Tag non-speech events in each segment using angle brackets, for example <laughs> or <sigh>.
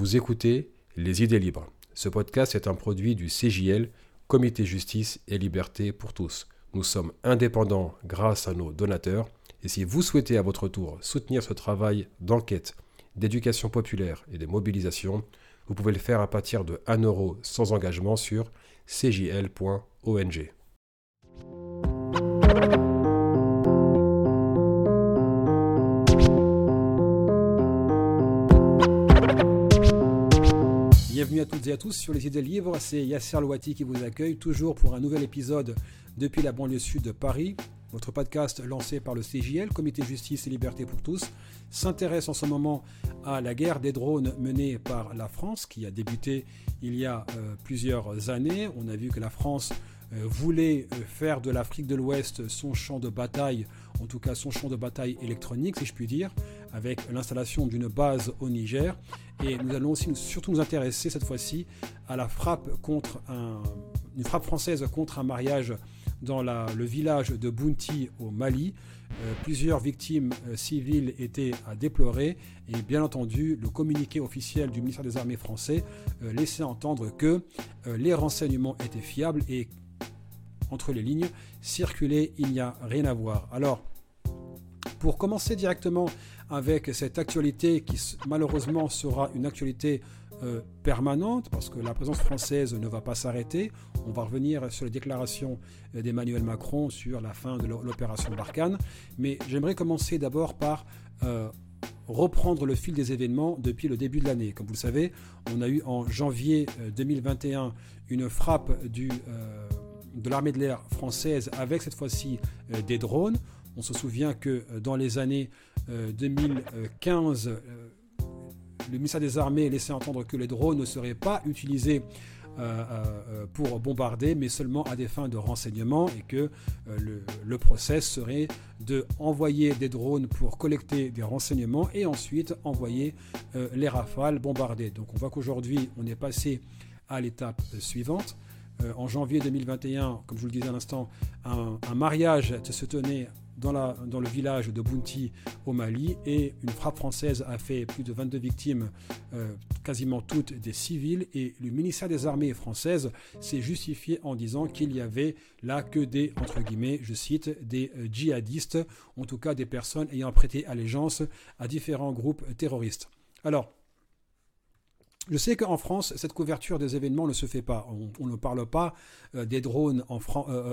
Vous écoutez Les idées libres. Ce podcast est un produit du CJL, Comité Justice et Liberté pour tous. Nous sommes indépendants grâce à nos donateurs et si vous souhaitez à votre tour soutenir ce travail d'enquête, d'éducation populaire et de mobilisation, vous pouvez le faire à partir de 1 euro sans engagement sur cjl.ong. Bienvenue à toutes et à tous sur les idées libres, c'est Yasser Louati qui vous accueille toujours pour un nouvel épisode depuis la banlieue sud de Paris. Votre podcast lancé par le CJL, Comité Justice et Liberté pour tous, s'intéresse en ce moment à la guerre des drones menée par la France qui a débuté il y a euh, plusieurs années. On a vu que la France euh, voulait euh, faire de l'Afrique de l'Ouest son champ de bataille, en tout cas son champ de bataille électronique, si je puis dire, avec l'installation d'une base au Niger. Et nous allons aussi surtout nous intéresser cette fois-ci à la frappe contre un, une frappe française contre un mariage dans le village de Bounti au Mali. Euh, plusieurs victimes civiles étaient à déplorer et bien entendu le communiqué officiel du ministère des Armées français laissait entendre que les renseignements étaient fiables et entre les lignes, circuler, il n'y a rien à voir. Alors, pour commencer directement avec cette actualité qui malheureusement sera une actualité euh, permanente parce que la présence française ne va pas s'arrêter. On va revenir sur les déclarations euh, d'Emmanuel Macron sur la fin de l'opération Barkhane. Mais j'aimerais commencer d'abord par euh, reprendre le fil des événements depuis le début de l'année. Comme vous le savez, on a eu en janvier 2021 une frappe de l'armée de l'air française avec cette fois-ci des drones. On se souvient que dans les années 2015, euh, le ministère des Armées laissait entendre que les drones ne seraient pas utilisés pour bombarder, mais seulement à des fins de renseignement et que le, process serait de envoyer des drones pour collecter des renseignements et ensuite envoyer les rafales bombarder. Donc on voit qu'aujourd'hui on est passé à l'étape suivante. Euh, en janvier 2021, comme je vous le disais à l'instant, un, mariage se tenait dans, le village de Bounti au Mali et une frappe française a fait plus de 22 victimes, euh, quasiment toutes des civils. Et le ministère des Armées françaises s'est justifié en disant qu'il y avait là que des, entre guillemets, je cite, des euh, djihadistes, en tout cas des personnes ayant prêté allégeance à différents groupes terroristes. Alors, je sais qu'en France, cette couverture des événements ne se fait pas. On, ne parle pas euh, des, drones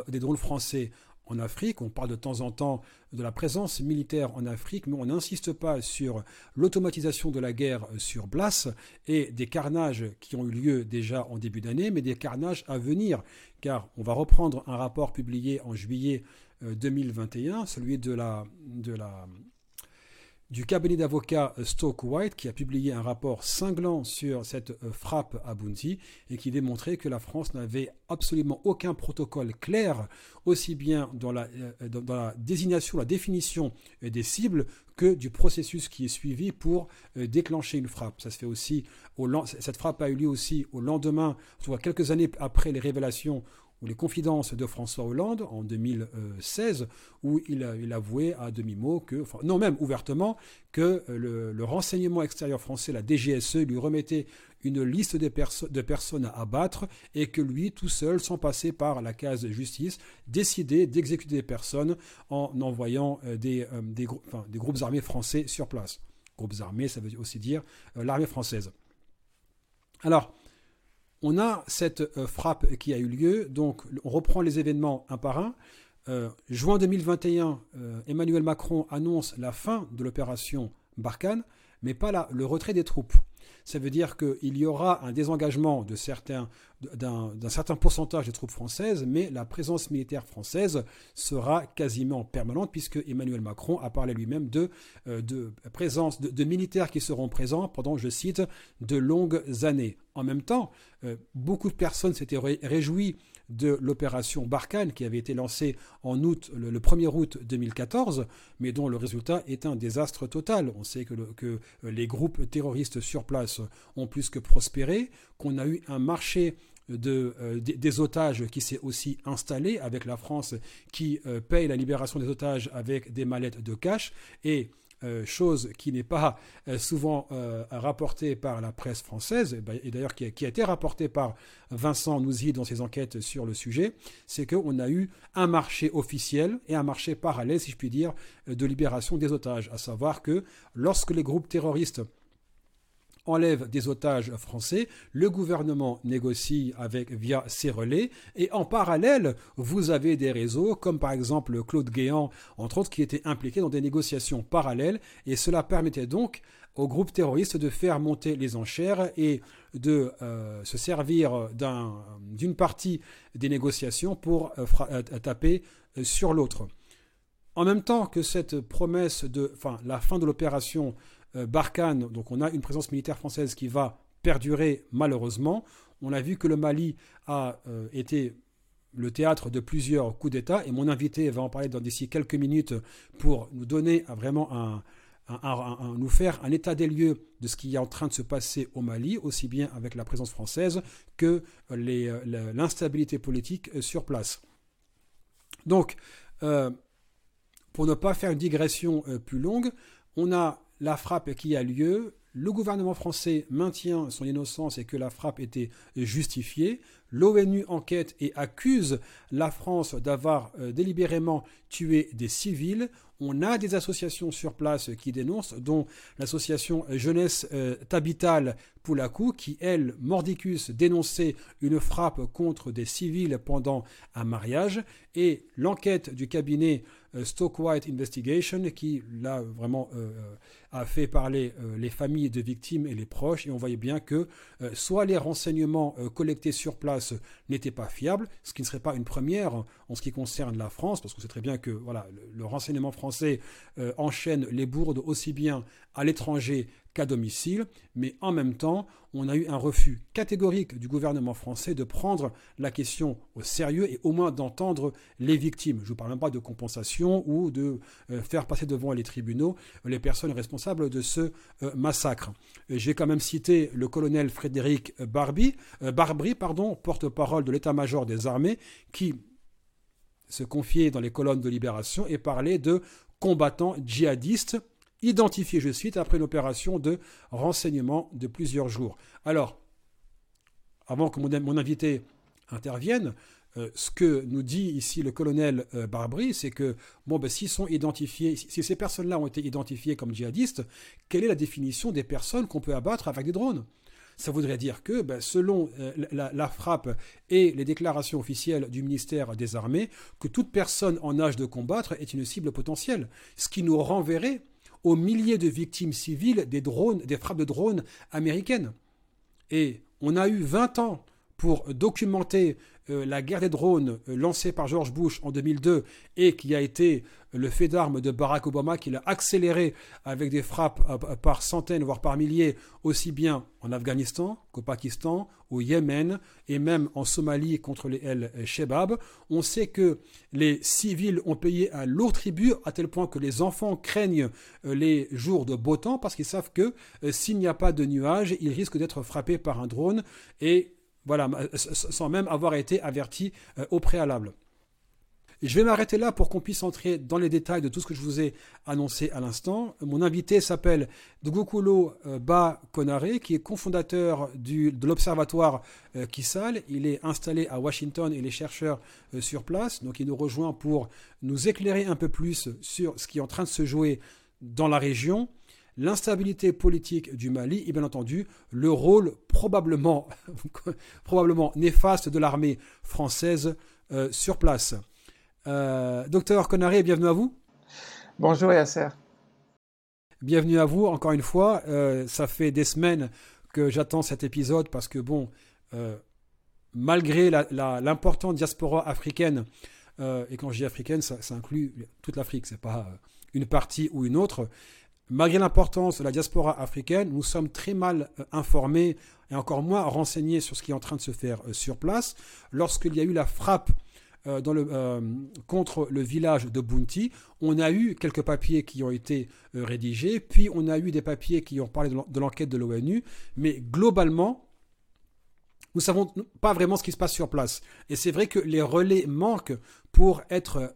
des drones français en Afrique. On parle de temps en temps de la présence militaire en Afrique, mais on n'insiste pas sur l'automatisation de la guerre sur place et des carnages qui ont eu lieu déjà en début d'année, mais des carnages à venir. Car on va reprendre un rapport publié en juillet 2021, celui de la, de la du cabinet d'avocats Stoke White qui a publié un rapport cinglant sur cette euh, frappe à Bounty et qui démontrait que la France n'avait absolument aucun protocole clair, aussi bien dans la, euh, désignation, la définition euh, des cibles que du processus qui est suivi pour déclencher une frappe. Ça se fait aussi au, cette frappe a eu lieu aussi au lendemain, soit quelques années après les révélations ou les confidences de François Hollande en 2016, où il, avouait à demi-mot que, non même ouvertement, que euh, le, renseignement extérieur français, la DGSE, lui remettait une liste de, personnes à abattre et que lui, tout seul, sans passer par la case justice, décidait d'exécuter des personnes en envoyant euh, des, euh, des, groupes armés français sur place. Groupes armés, ça veut aussi dire l'armée française. Alors, on a cette euh, frappe qui a eu lieu, donc on reprend les événements un par un. Euh, juin 2021, euh, Emmanuel Macron annonce la fin de l'opération Barkhane, mais pas le retrait des troupes. Ça veut dire qu'il y aura un désengagement de certains, d'un, certain pourcentage des troupes françaises, mais la présence militaire française sera quasiment permanente, puisque Emmanuel Macron a parlé lui-même de, de présence de militaires qui seront présents pendant, je cite, de longues années. En même temps, euh, beaucoup de personnes s'étaient réjouies de l'opération Barkhane qui avait été lancée en août, le, 1er août 2014, mais dont le résultat est un désastre total. On sait que, que les groupes terroristes sur place ont plus que prospéré, qu'on a eu un marché de, euh, des, otages qui s'est aussi installé avec la France qui euh, paye la libération des otages avec des mallettes de cash et euh, chose qui n'est pas euh, souvent euh, rapportée par la presse française, et ben, d'ailleurs qui, a été rapportée par Vincent Nouzy dans ses enquêtes sur le sujet, c'est qu'on a eu un marché officiel et un marché parallèle, si je puis dire, de libération des otages. À savoir que lorsque les groupes terroristes enlève des otages français, le gouvernement négocie avec via ses relais et en parallèle, vous avez des réseaux comme par exemple Claude Guéant entre autres qui étaient impliqués dans des négociations parallèles et cela permettait donc aux groupes terroristes de faire monter les enchères et de euh, se servir d'une partie des négociations pour euh, euh, taper sur l'autre. En même temps que cette promesse de, enfin, la fin de l'opération Barkhane, donc on a une présence militaire française qui va perdurer malheureusement. On a vu que le Mali a euh, été le théâtre de plusieurs coups d'État et mon invité va en parler d'ici quelques minutes pour nous donner vraiment un, nous faire un état des lieux de ce qui est en train de se passer au Mali, aussi bien avec la présence française que euh, l'instabilité politique sur place. Donc, pour ne pas faire une digression plus longue, on a la frappe qui a lieu, le gouvernement français maintient son innocence et que la frappe était justifiée. L'ONU enquête et accuse la France d'avoir euh, délibérément tué des civils. On a des associations sur place qui dénoncent, dont l'association Jeunesse euh, Tabital Poulakou, qui, elle, mordicus, dénonçait une frappe contre des civils pendant un mariage. Et l'enquête du cabinet euh, Stockwhite Investigation, qui, là, vraiment, a fait parler les familles de victimes et les proches. Et on voyait bien que soit les renseignements collectés sur place n'étaient pas fiables, ce qui ne serait pas une première en ce qui concerne la France, parce qu'on sait très bien que voilà, le, renseignement français euh, enchaîne les bourdes aussi bien à l'étranger qu'à domicile, mais en même temps, on a eu un refus catégorique du gouvernement français de prendre la question au sérieux et au moins d'entendre les victimes. Je ne vous parle même pas de compensation ou de euh, faire passer devant les tribunaux les personnes responsables de ce euh, massacre. J'ai quand même cité le colonel Frédéric Barbie, Barbry, pardon, porte-parole de l'état-major des armées, qui se confiait dans les colonnes de Libération et parlait de combattants djihadistes identifiés, je cite, après une opération de renseignement de plusieurs jours. Alors, avant que mon, invité intervienne, euh, ce que nous dit ici le colonel euh, Barbry, c'est que ben, sont identifiés, si ces personnes-là ont été identifiées comme djihadistes, quelle est la définition des personnes qu'on peut abattre avec des drones? Ça voudrait dire que, ben, selon euh, la, frappe et les déclarations officielles du ministère des Armées, que toute personne en âge de combattre est une cible potentielle, ce qui nous renverrait aux milliers de victimes civiles des drones, des frappes de drones américaines. Et on a eu 20 ans pour documenter euh, la guerre des drones euh, lancée par George Bush en 2002 et qui a été le fait d'armes de Barack Obama, qu'il a accéléré avec des frappes euh, par centaines, voire par milliers, aussi bien en Afghanistan qu'au Pakistan, au Yémen et même en Somalie contre les El-Shebab. On sait que les civils ont payé un lourd tribut à tel point que les enfants craignent les jours de beau temps parce qu'ils savent que s'il n'y a pas de nuages, ils risquent d'être frappés par un drone et voilà, euh, sans même avoir été averti euh, au préalable. Je vais m'arrêter là pour qu'on puisse entrer dans les détails de tout ce que je vous ai annoncé à l'instant. Mon invité s'appelle Dugukulu euh, Ba Konare, qui est cofondateur de l'observatoire Kissal. Il est installé à Washington et les chercheurs sur place. Donc il nous rejoint pour nous éclairer un peu plus sur ce qui est en train de se jouer dans la région l'instabilité politique du Mali et bien entendu le rôle probablement, <laughs> probablement néfaste de l'armée française euh, sur place. Euh, docteur Conaré, bienvenue à vous. Bonjour Yasser. Bienvenue à vous encore une fois. Euh, ça fait des semaines que j'attends cet épisode parce que bon, malgré l'importante diaspora africaine, et quand je dis africaine, ça, ça inclut toute l'Afrique, c'est pas une partie ou une autre. Malgré l'importance de la diaspora africaine, nous sommes très mal euh, informés et encore moins renseignés sur ce qui est en train de se faire euh, sur place. Lorsqu'il y a eu la frappe euh, contre le village de Bounty, on a eu quelques papiers qui ont été rédigés, puis on a eu des papiers qui ont parlé de l'enquête de l'ONU, mais globalement, nous ne savons pas vraiment ce qui se passe sur place. Et c'est vrai que les relais manquent pour être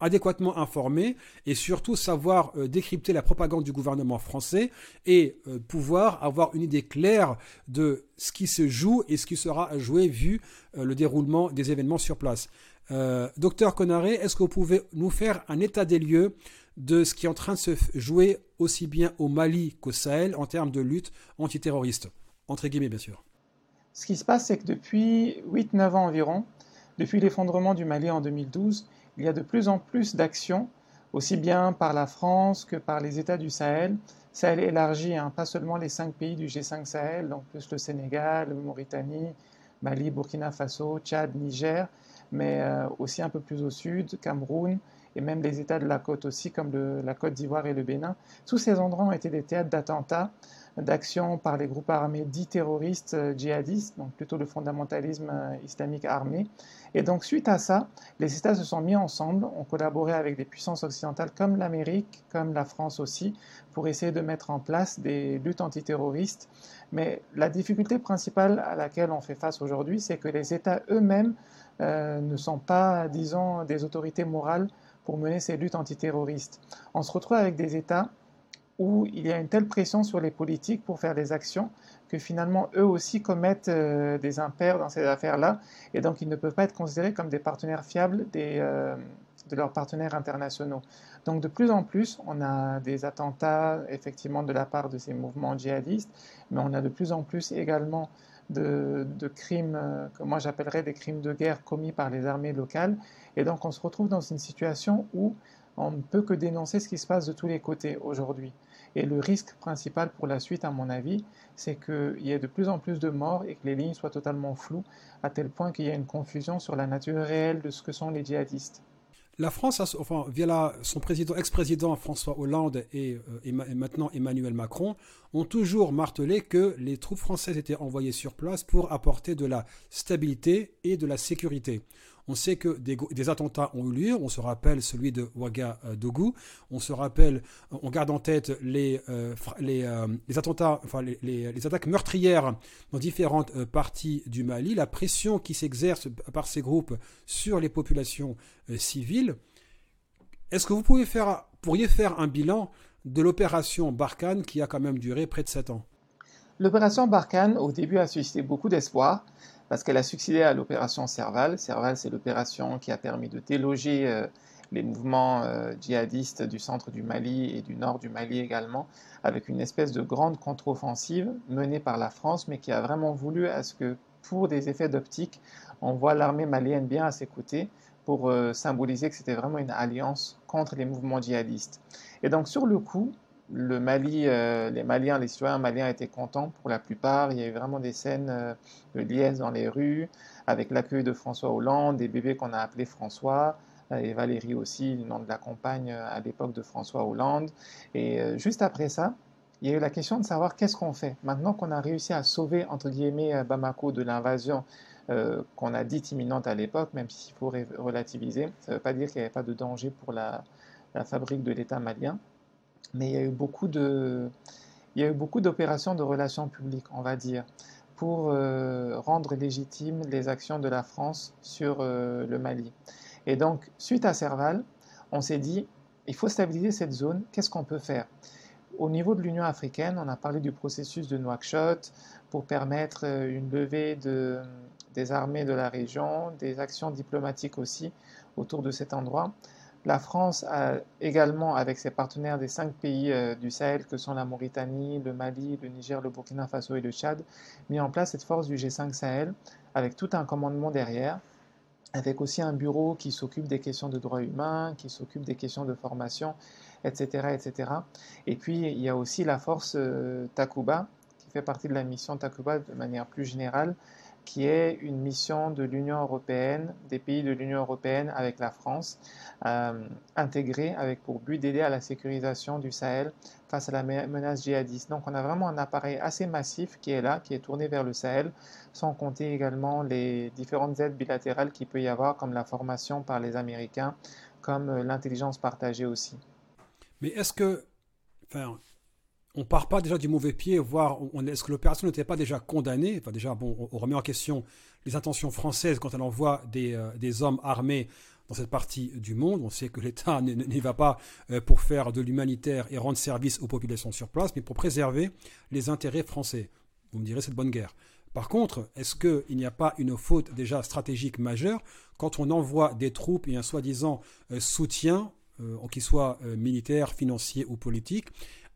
adéquatement informé et surtout savoir euh, décrypter la propagande du gouvernement français et euh, pouvoir avoir une idée claire de ce qui se joue et ce qui sera joué vu euh, le déroulement des événements sur place. docteur Conaré, est-ce que vous pouvez nous faire un état des lieux de ce qui est en train de se jouer aussi bien au Mali qu'au Sahel en termes de lutte antiterroriste? Entre guillemets, bien sûr. Ce qui se passe, c'est que depuis 8-9 ans environ, depuis l'effondrement du Mali en 2012, il y a de plus en plus d'actions, aussi bien par la France que par les États du Sahel. Sahel élargi, hein, pas seulement les cinq pays du G5 Sahel, donc plus le Sénégal, Mauritanie, Mali, Burkina Faso, Tchad, Niger, mais euh, aussi un peu plus au sud, Cameroun, et même les États de la côte aussi, comme la Côte d'Ivoire et le Bénin. Tous ces endroits ont été des théâtres d'attentats d'actions par les groupes armés dits terroristes euh, djihadistes, donc plutôt le fondamentalisme euh, islamique armé. Et donc suite à ça, les États se sont mis ensemble, ont collaboré avec des puissances occidentales comme l'Amérique, comme la France aussi, pour essayer de mettre en place des luttes antiterroristes. Mais la difficulté principale à laquelle on fait face aujourd'hui, c'est que les États eux-mêmes euh, ne sont pas, disons, des autorités morales pour mener ces luttes antiterroristes. On se retrouve avec des États où il y a une telle pression sur les politiques pour faire des actions que finalement eux aussi commettent euh, des impairs dans ces affaires-là et donc ils ne peuvent pas être considérés comme des partenaires fiables euh, de leurs partenaires internationaux. Donc de plus en plus, on a des attentats effectivement de la part de ces mouvements djihadistes, mais on a de plus en plus également de, de crimes euh, que moi j'appellerais des crimes de guerre commis par les armées locales. Et donc on se retrouve dans une situation où on ne peut que dénoncer ce qui se passe de tous les côtés aujourd'hui. Et le risque principal pour la suite, à mon avis, c'est qu'il y ait de plus en plus de morts et que les lignes soient totalement floues, à tel point qu'il y a une confusion sur la nature réelle de ce que sont les djihadistes. La France, enfin, via son président, ex-président François Hollande euh, et, maintenant Emmanuel Macron, ont toujours martelé que les troupes françaises étaient envoyées sur place pour apporter de la stabilité et de la sécurité. On sait que des, attentats ont eu lieu. On se rappelle celui de Ouagadougou. On se rappelle, on garde en tête les, euh, euh, attentats, enfin les, attaques meurtrières dans différentes euh, parties du Mali. La pression qui s'exerce par ces groupes sur les populations civiles. Est-ce que vous pourriez faire un bilan de l'opération Barkhane qui a quand même duré près de 7 ans? L'opération Barkhane, au début, a suscité beaucoup d'espoir parce qu'elle a succédé à l'opération Serval. Serval, c'est l'opération qui a permis de déloger euh, les mouvements euh, djihadistes du centre du Mali et du nord du Mali également, avec une espèce de grande contre-offensive menée par la France, mais qui a vraiment voulu à ce que, pour des effets d'optique, on voit l'armée malienne bien à ses côtés pour euh, symboliser que c'était vraiment une alliance contre les mouvements djihadistes. Et donc sur le coup, le Mali, euh, les Maliens, les citoyens maliens étaient contents pour la plupart. Il y a eu vraiment des scènes euh, de liesse dans les rues, avec l'accueil de François Hollande, des bébés qu'on a appelés François, euh, et Valérie aussi, le nom de la compagne à l'époque de François Hollande. Et juste après ça, il y a eu la question de savoir qu'est-ce qu'on fait. Maintenant qu'on a réussi à sauver, entre guillemets, Bamako de l'invasion qu'on a dit imminente à l'époque, même s'il faut relativiser, ça ne veut pas dire qu'il n'y avait pas de danger pour la fabrique de l'État malien mais il y a eu beaucoup de, il y a eu beaucoup d'opérations de relations publiques, on va dire, pour euh, rendre légitimes les actions de la France sur euh, le Mali. Et donc, suite à Serval, on s'est dit, il faut stabiliser cette zone, qu'est-ce qu'on peut faire? Au niveau de l'Union africaine, on a parlé du processus de Nouakchott pour permettre euh, une levée de, des armées de la région, des actions diplomatiques aussi autour de cet endroit. La France a également, avec ses partenaires des cinq pays euh, du Sahel, que sont la Mauritanie, le Mali, le Niger, le Burkina Faso et le Tchad, mis en place cette force du G5 Sahel, avec tout un commandement derrière, avec aussi un bureau qui s'occupe des questions de droits humains, qui s'occupe des questions de formation, etc., etc. Et puis, il y a aussi la force euh, Takuba, qui fait partie de la mission Takuba de manière plus générale, qui est une mission de l'Union européenne, des pays de l'Union européenne avec la France, euh, intégrée avec pour but d'aider à la sécurisation du Sahel face à la menace djihadiste. Donc on a vraiment un appareil assez massif qui est là, qui est tourné vers le Sahel, sans compter également les différentes aides bilatérales qu'il peut y avoir, comme la formation par les Américains, comme euh, l'intelligence partagée aussi. Mais est-ce que, on part pas déjà du mauvais pied, voir est-ce que l'opération n'était pas déjà condamnée? Enfin déjà, bon, on, remet en question les intentions françaises quand elle envoie des, euh, des hommes armés dans cette partie du monde. On sait que l'État <laughs> n'y va pas pour faire de l'humanitaire et rendre service aux populations sur place, mais pour préserver les intérêts français. Vous me direz, c'est de bonne guerre. Par contre, est-ce qu'il n'y a pas une faute déjà stratégique majeure quand on envoie des troupes et un soi-disant euh, soutien, euh, qu'il soit euh, militaire, financier ou politique,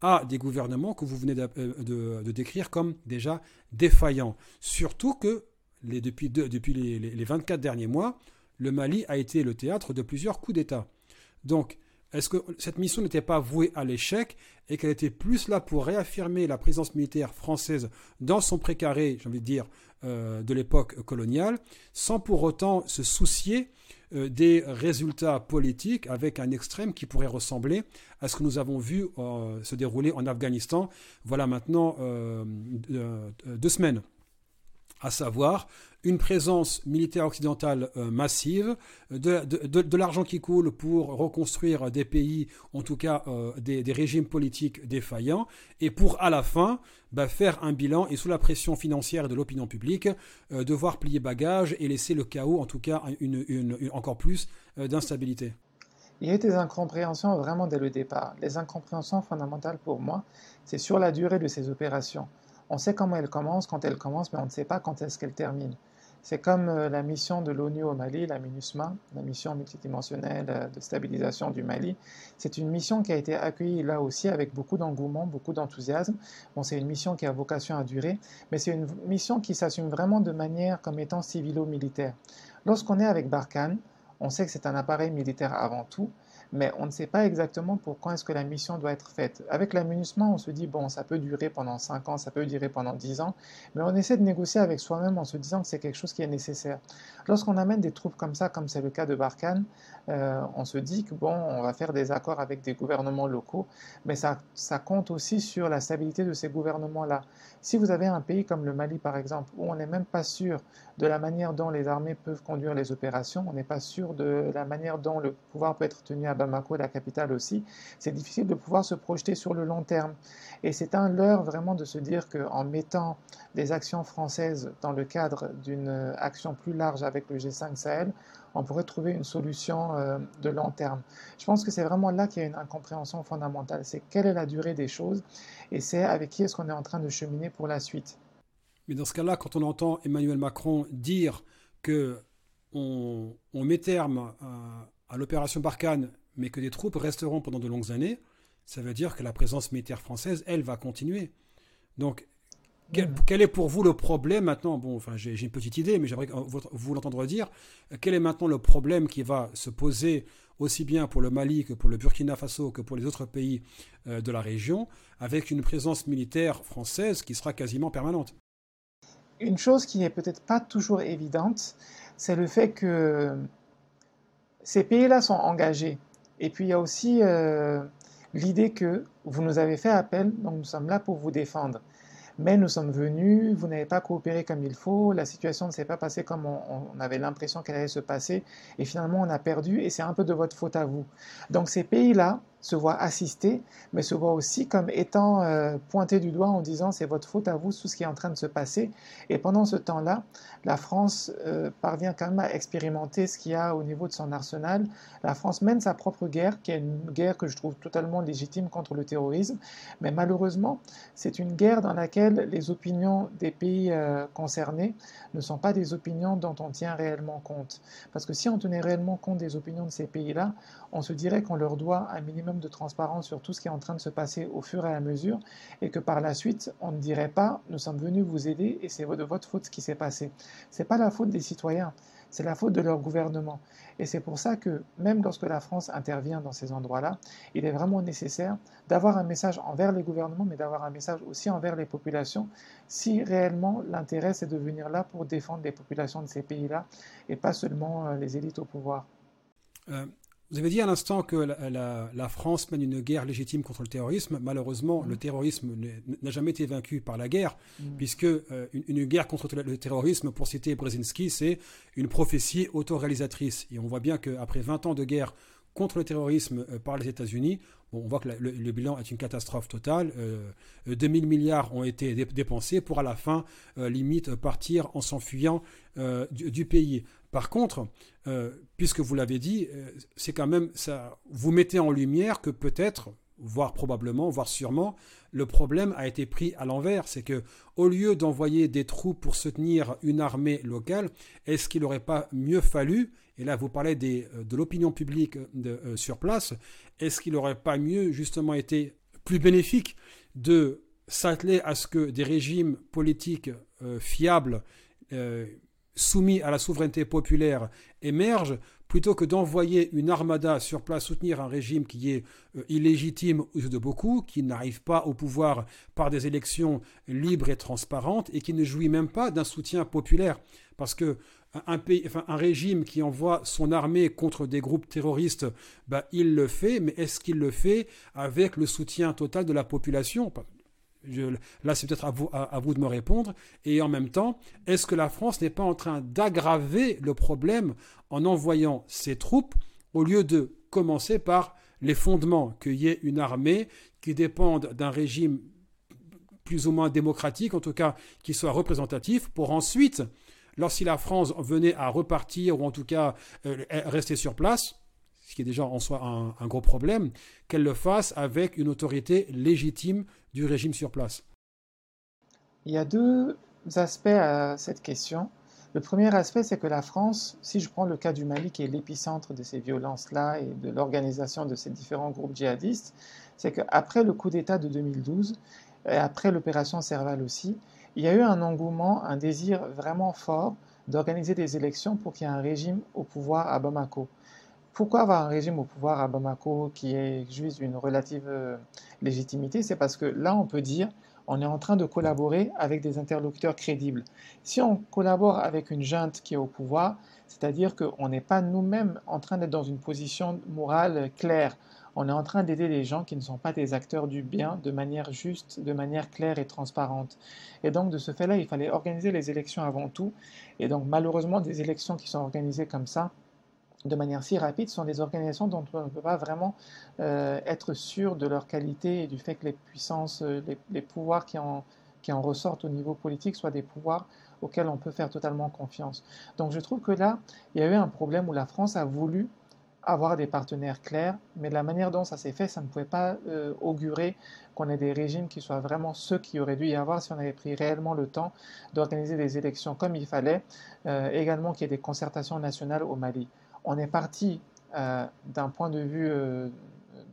à des gouvernements que vous venez de, décrire comme déjà défaillants Surtout que depuis, les, les 24 derniers mois, le Mali a été le théâtre de plusieurs coups d'État. Donc, est-ce que cette mission n'était pas vouée à l'échec et qu'elle était plus là pour réaffirmer la présence militaire française dans son précaré, j'ai envie de dire, euh, de l'époque coloniale, sans pour autant se soucier euh, des résultats politiques avec un extrême qui pourrait ressembler à ce que nous avons vu euh, se dérouler en Afghanistan, voilà maintenant deux semaines à savoir une présence militaire occidentale euh, massive, de, l'argent qui coule pour reconstruire des pays, en tout cas euh, des, régimes politiques défaillants, et pour à la fin bah, faire un bilan et sous la pression financière de l'opinion publique, euh, devoir plier bagage et laisser le chaos, en tout cas une, encore plus d'instabilité. Il y a eu des incompréhensions vraiment dès le départ. Les incompréhensions fondamentales pour moi, c'est sur la durée de ces opérations. On sait comment elle commence, quand elle commence, mais on ne sait pas quand est-ce qu'elle termine. C'est comme euh, la mission de l'ONU au Mali, la MINUSMA, la mission multidimensionnelle euh, de stabilisation du Mali. C'est une mission qui a été accueillie là aussi avec beaucoup d'engouement, beaucoup d'enthousiasme. Bon, c'est une mission qui a vocation à durer, mais c'est une mission qui s'assume vraiment de manière comme étant civilo-militaire. Lorsqu'on est avec Barkhane, on sait que c'est un appareil militaire avant tout, mais on ne sait pas exactement pourquoi est-ce que la mission doit être faite. Avec l'amunissement, on se dit, bon, ça peut durer pendant 5 ans, ça peut durer pendant 10 ans, mais on essaie de négocier avec soi-même en se disant que c'est quelque chose qui est nécessaire. Lorsqu'on amène des troupes comme ça, comme c'est le cas de Barkhane, euh, on se dit que bon, on va faire des accords avec des gouvernements locaux, mais ça, ça compte aussi sur la stabilité de ces gouvernements-là. Si vous avez un pays comme le Mali, par exemple, où on n'est même pas sûr de la manière dont les armées peuvent conduire les opérations, on n'est pas sûr de la manière dont le pouvoir peut être tenu à Bamako, la capitale aussi, c'est difficile de pouvoir se projeter sur le long terme. Et c'est un leurre vraiment de se dire qu'en mettant des actions françaises dans le cadre d'une action plus large avec le G5 Sahel, on pourrait trouver une solution euh, de long terme. Je pense que c'est vraiment là qu'il y a une incompréhension fondamentale. C'est quelle est la durée des choses et c'est avec qui est-ce qu'on est en train de cheminer pour la suite. Mais dans ce cas-là, quand on entend Emmanuel Macron dire que on, met terme à, l'opération Barkhane, mais que des troupes resteront pendant de longues années, ça veut dire que la présence militaire française, elle, va continuer. Donc, quel, est pour vous le problème maintenant? Bon, enfin, j'ai une petite idée, mais j'aimerais vous l'entendre dire. Quel est maintenant le problème qui va se poser aussi bien pour le Mali que pour le Burkina Faso que pour les autres pays euh, de la région, avec une présence militaire française qui sera quasiment permanente? Une chose qui n'est peut-être pas toujours évidente, c'est le fait que ces pays-là sont engagés. Et puis il y a aussi euh, l'idée que vous nous avez fait appel, donc nous sommes là pour vous défendre mais nous sommes venus, vous n'avez pas coopéré comme il faut, la situation ne s'est pas passée comme on, avait l'impression qu'elle allait se passer, et finalement on a perdu, et c'est un peu de votre faute à vous. Donc ces pays-là, se voit assister, mais se voit aussi comme étant euh, pointé du doigt en disant c'est votre faute à vous tout ce qui est en train de se passer. Et pendant ce temps-là, la France euh, parvient quand même à expérimenter ce qu'il y a au niveau de son arsenal. La France mène sa propre guerre, qui est une guerre que je trouve totalement légitime contre le terrorisme, mais malheureusement, c'est une guerre dans laquelle les opinions des pays euh, concernés ne sont pas des opinions dont on tient réellement compte. Parce que si on tenait réellement compte des opinions de ces pays-là, on se dirait qu'on leur doit un minimum de transparence sur tout ce qui est en train de se passer au fur et à mesure et que par la suite, on ne dirait pas nous sommes venus vous aider et c'est de votre faute ce qui s'est passé. C'est pas la faute des citoyens, c'est la faute de leur gouvernement. Et c'est pour ça que même lorsque la France intervient dans ces endroits-là, il est vraiment nécessaire d'avoir un message envers les gouvernements, mais d'avoir un message aussi envers les populations, si réellement l'intérêt c'est de venir là pour défendre les populations de ces pays-là et pas seulement euh, les élites au pouvoir. Euh, vous avez dit à l'instant que la, France mène une guerre légitime contre le terrorisme. Malheureusement, le terrorisme n'a jamais été vaincu par la guerre, mm. puisque euh, une, guerre contre le terrorisme, pour citer Brzezinski, c'est une prophétie autoréalisatrice. Et on voit bien qu'après 20 ans de guerre contre le terrorisme par les États-Unis, on voit que le, bilan est une catastrophe totale. 2000 milliards ont été dépensés pour à la fin, limite, partir en s'enfuyant du, pays. Par contre, puisque vous l'avez dit, c'est quand même ça. Vous mettez en lumière que peut-être, voire probablement, voire sûrement, le problème a été pris à l'envers. C'est que, au lieu d'envoyer des troupes pour soutenir une armée locale, est-ce qu'il n'aurait pas mieux fallu, et là vous parlez euh, de l'opinion publique de, euh, sur place, est-ce qu'il n'aurait pas mieux justement été plus bénéfique de s'atteler à ce que des régimes politiques euh, fiables, soumis à la souveraineté populaire, émergent plutôt que d'envoyer une armada sur place soutenir un régime qui est euh, illégitime de beaucoup, qui n'arrive pas au pouvoir par des élections libres et transparentes et qui ne jouit même pas d'un soutien populaire? Parce que un, pays, enfin, un régime qui envoie son armée contre des groupes terroristes, bah, il le fait, mais est-ce qu'il le fait avec le soutien total de la population? Là, c'est peut-être à vous, à, vous de me répondre. Et en même temps, est-ce que la France n'est pas en train d'aggraver le problème en envoyant ses troupes au lieu de commencer par les fondements, qu'il y ait une armée qui dépende d'un régime plus ou moins démocratique, en tout cas qui soit représentatif, pour ensuite, lorsque la France venait à repartir ou en tout cas euh, rester sur place, ce qui est déjà en soi un, gros problème, qu'elle le fasse avec une autorité légitime du régime sur place. Il y a deux aspects à cette question. Le premier aspect, c'est que la France, si je prends le cas du Mali, qui est l'épicentre de ces violences-là et de l'organisation de ces différents groupes djihadistes, c'est qu'après le coup d'État de 2012, et après l'opération Serval aussi, il y a eu un engouement, un désir vraiment fort d'organiser des élections pour qu'il y ait un régime au pouvoir à Bamako. Pourquoi avoir un régime au pouvoir à Bamako qui est juste une relative euh, légitimité? C'est parce que là, on peut dire on est en train de collaborer avec des interlocuteurs crédibles. Si on collabore avec une junte qui est au pouvoir, c'est-à-dire qu'on n'est pas nous-mêmes en train d'être dans une position morale claire. On est en train d'aider les gens qui ne sont pas des acteurs du bien de manière juste, de manière claire et transparente. Et donc, de ce fait-là, il fallait organiser les élections avant tout. Et donc, malheureusement, des élections qui sont organisées comme ça, de manière si rapide sont des organisations dont on ne peut pas vraiment euh, être sûr de leur qualité et du fait que les puissances, euh, les, pouvoirs qui en, qui en ressortent au niveau politique soient des pouvoirs auxquels on peut faire totalement confiance. Donc je trouve que là, il y a eu un problème où la France a voulu avoir des partenaires clairs, mais la manière dont ça s'est fait, ça ne pouvait pas euh, augurer qu'on ait des régimes qui soient vraiment ceux qui auraient dû y avoir si on avait pris réellement le temps d'organiser des élections comme il fallait, également qu'il y ait des concertations nationales au Mali on est parti euh, d'un point de vue euh,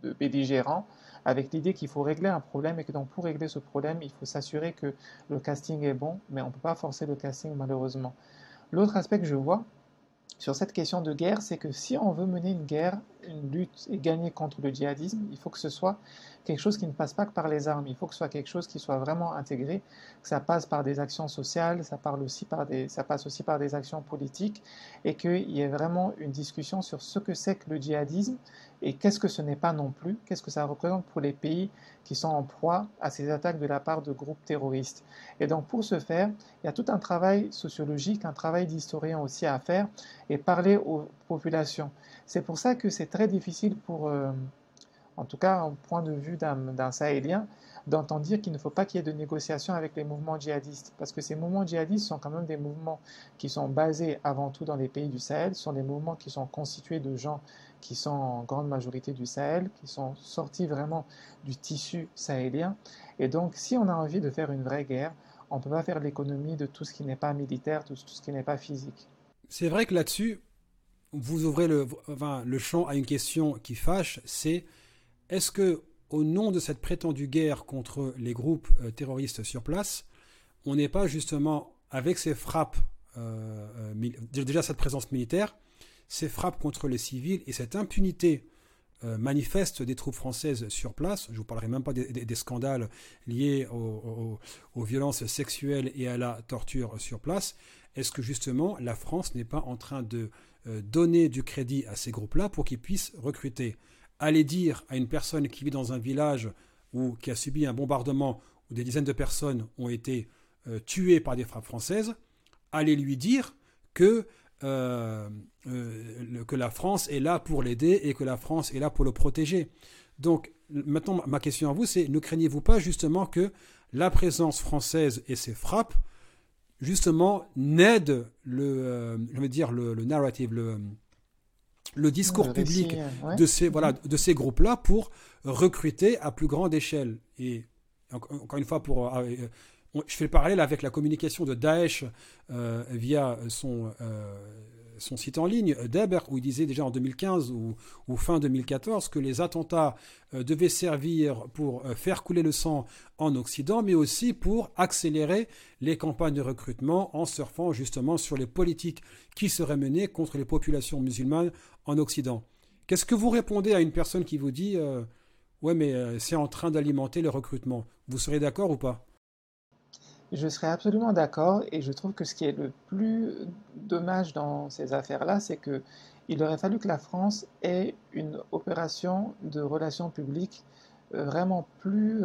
de belligérant avec l'idée qu'il faut régler un problème et que donc pour régler ce problème, il faut s'assurer que le casting est bon, mais on ne peut pas forcer le casting malheureusement. L'autre aspect que je vois sur cette question de guerre, c'est que si on veut mener une guerre, une lutte et gagner contre le djihadisme, il faut que ce soit quelque chose qui ne passe pas que par les armes. Il faut que ce soit quelque chose qui soit vraiment intégré, que ça passe par des actions sociales, ça, parle aussi par des, ça passe aussi par des actions politiques, et qu'il y ait vraiment une discussion sur ce que c'est que le djihadisme et qu'est-ce que ce n'est pas non plus, qu'est-ce que ça représente pour les pays qui sont en proie à ces attaques de la part de groupes terroristes. Et donc pour ce faire, il y a tout un travail sociologique, un travail d'historien aussi à faire et parler aux populations. C'est pour ça que c'est très difficile pour... Euh, en tout cas au point de vue d'un sahélien, d'entendre dire qu'il ne faut pas qu'il y ait de négociations avec les mouvements djihadistes, parce que ces mouvements djihadistes sont quand même des mouvements qui sont basés avant tout dans les pays du Sahel, sont des mouvements qui sont constitués de gens qui sont en grande majorité du Sahel, qui sont sortis vraiment du tissu sahélien. Et donc, si on a envie de faire une vraie guerre, on ne peut pas faire l'économie de tout ce qui n'est pas militaire, tout, ce qui n'est pas physique. C'est vrai que là-dessus, vous ouvrez le, champ à une question qui fâche, c'est est-ce que, au nom de cette prétendue guerre contre les groupes euh, terroristes sur place, on n'est pas justement, avec ces frappes, euh, euh, déjà cette présence militaire, ces frappes contre les civils et cette impunité manifeste des troupes françaises sur place, je ne vous parlerai même pas des, scandales liés aux, violences sexuelles et à la torture sur place, est-ce que justement la France n'est pas en train de donner du crédit à ces groupes-là pour qu'ils puissent recruter aller dire à une personne qui vit dans un village ou qui a subi un bombardement où des dizaines de personnes ont été euh, tuées par des frappes françaises, aller lui dire que que la France est là pour l'aider et que la France est là pour le protéger. Donc maintenant, ma question à vous, c'est ne craignez-vous pas justement que la présence française et ses frappes, justement, n'aident le, je veux dire, le, le narrative, le, le discours public de ces, voilà, de ces groupes-là pour recruter à plus grande échelle. Et encore une fois, pour, euh, euh, je fais le parallèle avec la communication de Daesh euh, via son, son site en ligne, Deber, où il disait déjà en 2015 ou, fin 2014 que les attentats devaient servir pour faire couler le sang en Occident, mais aussi pour accélérer les campagnes de recrutement en surfant justement sur les politiques qui seraient menées contre les populations musulmanes en Occident. Qu'est-ce que vous répondez à une personne qui vous dit euh, Ouais, mais euh, c'est en train d'alimenter le recrutement Vous serez d'accord ou pas? Je serais absolument d'accord et je trouve que ce qui est le plus dommage dans ces affaires-là, c'est que il aurait fallu que la France ait une opération de relations publiques euh, vraiment plus,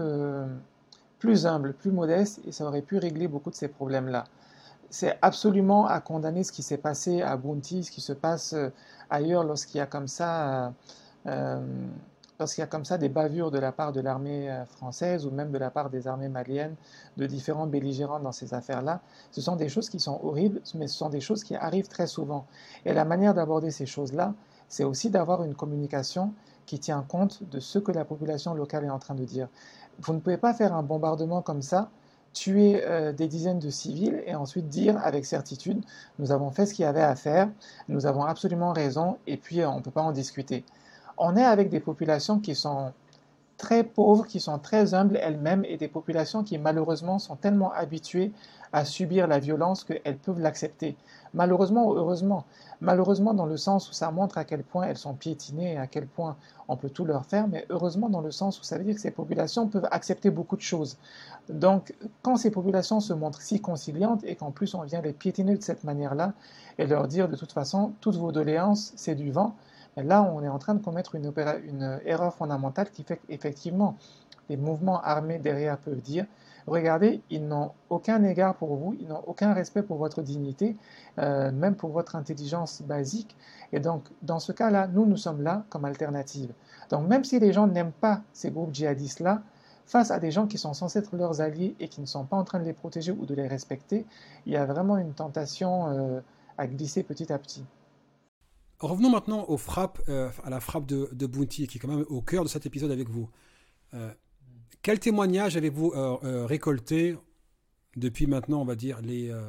plus humble, plus modeste et ça aurait pu régler beaucoup de ces problèmes-là. C'est absolument à condamner ce qui s'est passé à Bounty, ce qui se passe euh, ailleurs lorsqu'il y a comme ça, euh, euh, lorsqu'il y a comme ça des bavures de la part de l'armée française ou même de la part des armées maliennes, de différents belligérants dans ces affaires-là. Ce sont des choses qui sont horribles, mais ce sont des choses qui arrivent très souvent. Et la manière d'aborder ces choses-là, c'est aussi d'avoir une communication qui tient compte de ce que la population locale est en train de dire. Vous ne pouvez pas faire un bombardement comme ça tuer euh, des dizaines de civils et ensuite dire avec certitude, nous avons fait ce qu'il y avait à faire, nous avons absolument raison et puis euh, on ne peut pas en discuter. On est avec des populations qui sont très pauvres, qui sont très humbles elles-mêmes et des populations qui malheureusement sont tellement habituées à subir la violence qu'elles peuvent l'accepter. Malheureusement ou heureusement. Malheureusement dans le sens où ça montre à quel point elles sont piétinées et à quel point on peut tout leur faire, mais heureusement dans le sens où ça veut dire que ces populations peuvent accepter beaucoup de choses. Donc quand ces populations se montrent si conciliantes et qu'en plus on vient les piétiner de cette manière-là et leur dire de toute façon toutes vos doléances c'est du vent, là on est en train de commettre une, une erreur fondamentale qui fait qu'effectivement les mouvements armés derrière peuvent dire regardez, ils n'ont aucun égard pour vous, ils n'ont aucun respect pour votre dignité, euh, même pour votre intelligence basique. Et donc, dans ce cas-là, nous, nous sommes là comme alternative. Donc, même si les gens n'aiment pas ces groupes djihadistes-là, face à des gens qui sont censés être leurs alliés et qui ne sont pas en train de les protéger ou de les respecter, il y a vraiment une tentation euh, à glisser petit à petit. Revenons maintenant aux frappes, euh, à la frappe de, de Bounty, qui est quand même au cœur de cet épisode avec vous. Quel témoignage avez-vous euh, euh, récolté depuis maintenant, on va dire, les, euh,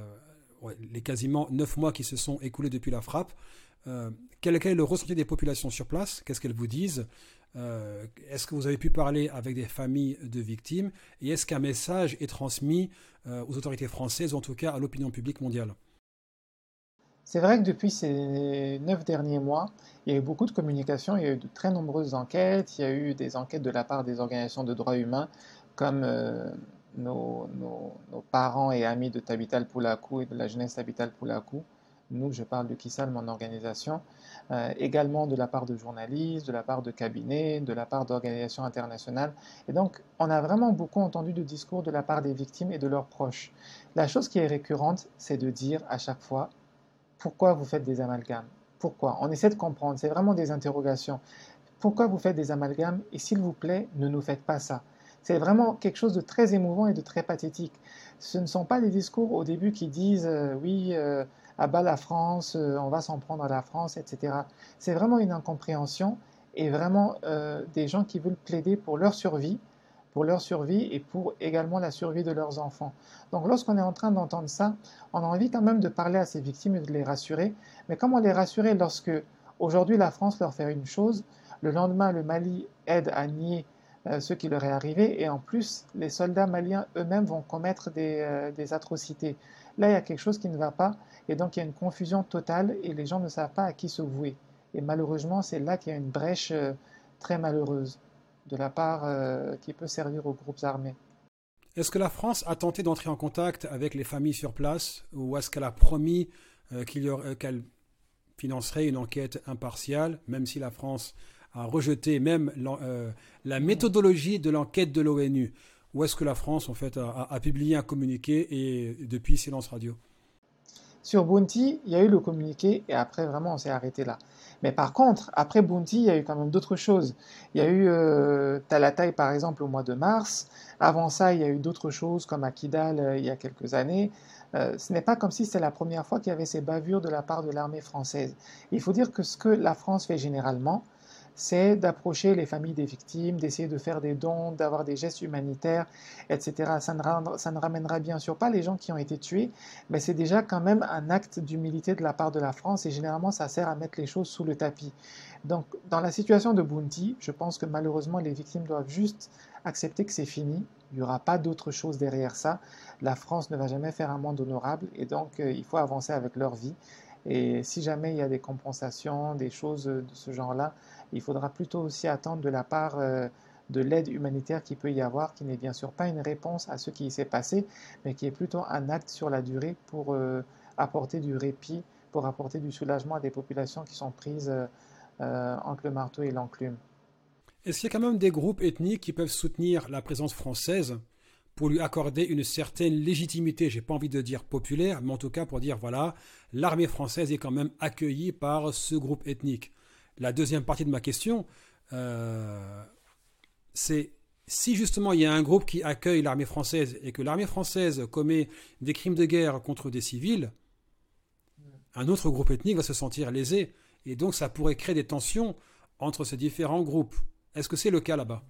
les quasiment neuf mois qui se sont écoulés depuis la frappe quel, est le ressenti des populations sur place? Qu'est-ce qu'elles vous disent? Est-ce que vous avez pu parler avec des familles de victimes? Et est-ce qu'un message est transmis aux autorités françaises, ou en tout cas à l'opinion publique mondiale? C'est vrai que depuis ces neuf derniers mois, il y a eu beaucoup de communication, il y a eu de très nombreuses enquêtes, il y a eu des enquêtes de la part des organisations de droits humains comme euh, nos, parents et amis de Tabital Poulakou et de la jeunesse Tabital Poulakou. Nous, je parle de Kissal, mon organisation, euh, également de la part de journalistes, de la part de cabinets, de la part d'organisations internationales. Et donc, on a vraiment beaucoup entendu de discours de la part des victimes et de leurs proches. La chose qui est récurrente, c'est de dire à chaque fois, pourquoi vous faites des amalgames? Pourquoi? On essaie de comprendre, c'est vraiment des interrogations. Pourquoi vous faites des amalgames? Et s'il vous plaît, ne nous faites pas ça. C'est vraiment quelque chose de très émouvant et de très pathétique. Ce ne sont pas des discours au début qui disent euh, oui, euh, à bas la France, euh, on va s'en prendre à la France, etc. C'est vraiment une incompréhension et vraiment des gens qui veulent plaider pour leur survie, pour leur survie et pour également la survie de leurs enfants. Donc lorsqu'on est en train d'entendre ça, on a envie quand même de parler à ces victimes et de les rassurer. Mais comment les rassurer lorsque aujourd'hui la France leur fait une chose, le lendemain le Mali aide à nier euh, ce qui leur est arrivé et en plus les soldats maliens eux-mêmes vont commettre des, euh, des, atrocités. Là il y a quelque chose qui ne va pas et donc il y a une confusion totale et les gens ne savent pas à qui se vouer. Et malheureusement c'est là qu'il y a une brèche euh, très malheureuse de la part euh, qui peut servir aux groupes armés. Est-ce que la France a tenté d'entrer en contact avec les familles sur place ou est-ce qu'elle a promis euh, euh, qu'elle financerait une enquête impartiale, même si la France a rejeté même la méthodologie de l'enquête de l'ONU? Ou est-ce que la France, en fait, a, publié un communiqué et depuis silence radio? Sur Bounty, il y a eu le communiqué et après, vraiment, on s'est arrêté là. Mais par contre, après Bounty, il y a eu quand même d'autres choses. Il y a eu euh, par exemple, au mois de mars. Avant ça, il y a eu d'autres choses comme Akidal euh, il y a quelques années. Euh, ce n'est pas comme si c'était la première fois qu'il y avait ces bavures de la part de l'armée française. Il faut dire que ce que la France fait généralement, c'est d'approcher les familles des victimes, d'essayer de faire des dons, d'avoir des gestes humanitaires, etc. Ça ne, ça ne, ramènera bien sûr pas les gens qui ont été tués, mais c'est déjà quand même un acte d'humilité de la part de la France et généralement ça sert à mettre les choses sous le tapis. Donc dans la situation de Bounty, je pense que malheureusement les victimes doivent juste accepter que c'est fini, il n'y aura pas d'autre chose derrière ça, la France ne va jamais faire un monde honorable et donc euh, il faut avancer avec leur vie. Et si jamais il y a des compensations, des choses de ce genre-là, il faudra plutôt aussi attendre de la part euh, de l'aide humanitaire qui peut y avoir, qui n'est bien sûr pas une réponse à ce qui s'est passé, mais qui est plutôt un acte sur la durée pour euh, apporter du répit, pour apporter du soulagement à des populations qui sont prises euh, entre le marteau et l'enclume. Est-ce qu'il y a quand même des groupes ethniques qui peuvent soutenir la présence française pour lui accorder une certaine légitimité, j'ai pas envie de dire populaire, mais en tout cas pour dire voilà, l'armée française est quand même accueillie par ce groupe ethnique? La deuxième partie de ma question, euh, c'est si justement il y a un groupe qui accueille l'armée française et que l'armée française commet des crimes de guerre contre des civils, un autre groupe ethnique va se sentir lésé. Et donc ça pourrait créer des tensions entre ces différents groupes. Est-ce que c'est le cas là-bas?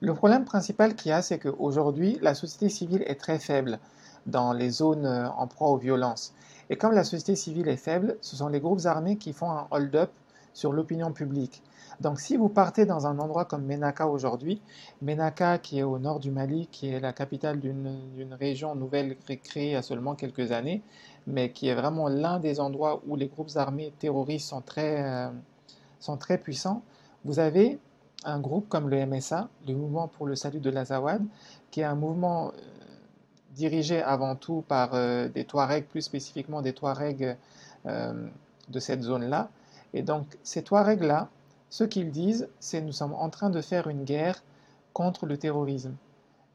Le problème principal qu'il y a, c'est qu'aujourd'hui, la société civile est très faible dans les zones euh, en proie aux violences. Et comme la société civile est faible, ce sont les groupes armés qui font un hold-up sur l'opinion publique. Donc si vous partez dans un endroit comme Menaka aujourd'hui, Menaka qui est au nord du Mali, qui est la capitale d'une région nouvelle créée il y a seulement quelques années, mais qui est vraiment l'un des endroits où les groupes armés terroristes sont très, euh, sont très puissants, vous avez un groupe comme le MSA, le Mouvement pour le Salut de l'Azawad, qui est un mouvement euh, dirigé avant tout par euh, des Touaregs, plus spécifiquement des Touaregs de cette zone-là, et donc, ces trois règles-là, ce qu'ils disent, c'est nous sommes en train de faire une guerre contre le terrorisme.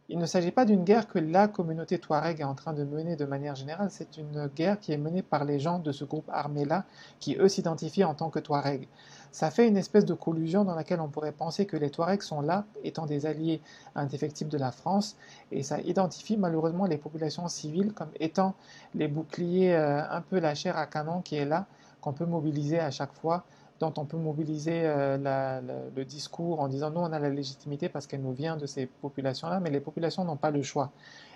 Il ne s'agit pas d'une guerre que la communauté Touareg est en train de mener de manière générale, c'est une guerre qui est menée par les gens de ce groupe armé-là, qui eux s'identifient en tant que Touareg. Ça fait une espèce de collusion dans laquelle on pourrait penser que les Touaregs sont là, étant des alliés indéfectibles de la France, et ça identifie malheureusement les populations civiles comme étant les boucliers, euh, un peu la chair à canon qui est là, qu'on peut mobiliser à chaque fois, dont on peut mobiliser euh, le discours en disant nous on a la légitimité parce qu'elle nous vient de ces populations-là, mais les populations n'ont pas le choix.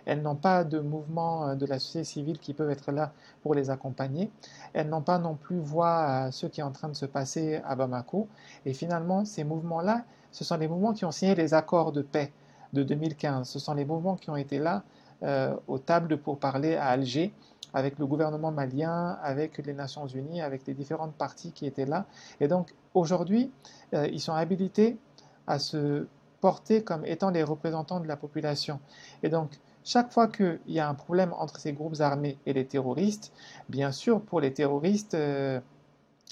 Elles n'ont pas de mouvement euh, de la société civile qui peuvent être là pour les accompagner. Elles n'ont pas non plus voix à ce qui est en train de se passer à Bamako. Et finalement, ces mouvements-là, ce sont les mouvements qui ont signé les accords de paix de 2015. Ce sont les mouvements qui ont été là euh, aux tables pour parler à Alger avec le gouvernement malien, avec les Nations Unies, avec les différentes parties qui étaient là. Et donc aujourd'hui, euh, ils sont habilités à se porter comme étant les représentants de la population. Et donc, chaque fois qu'il y a un problème entre ces groupes armés et les terroristes, bien sûr, pour les terroristes, euh,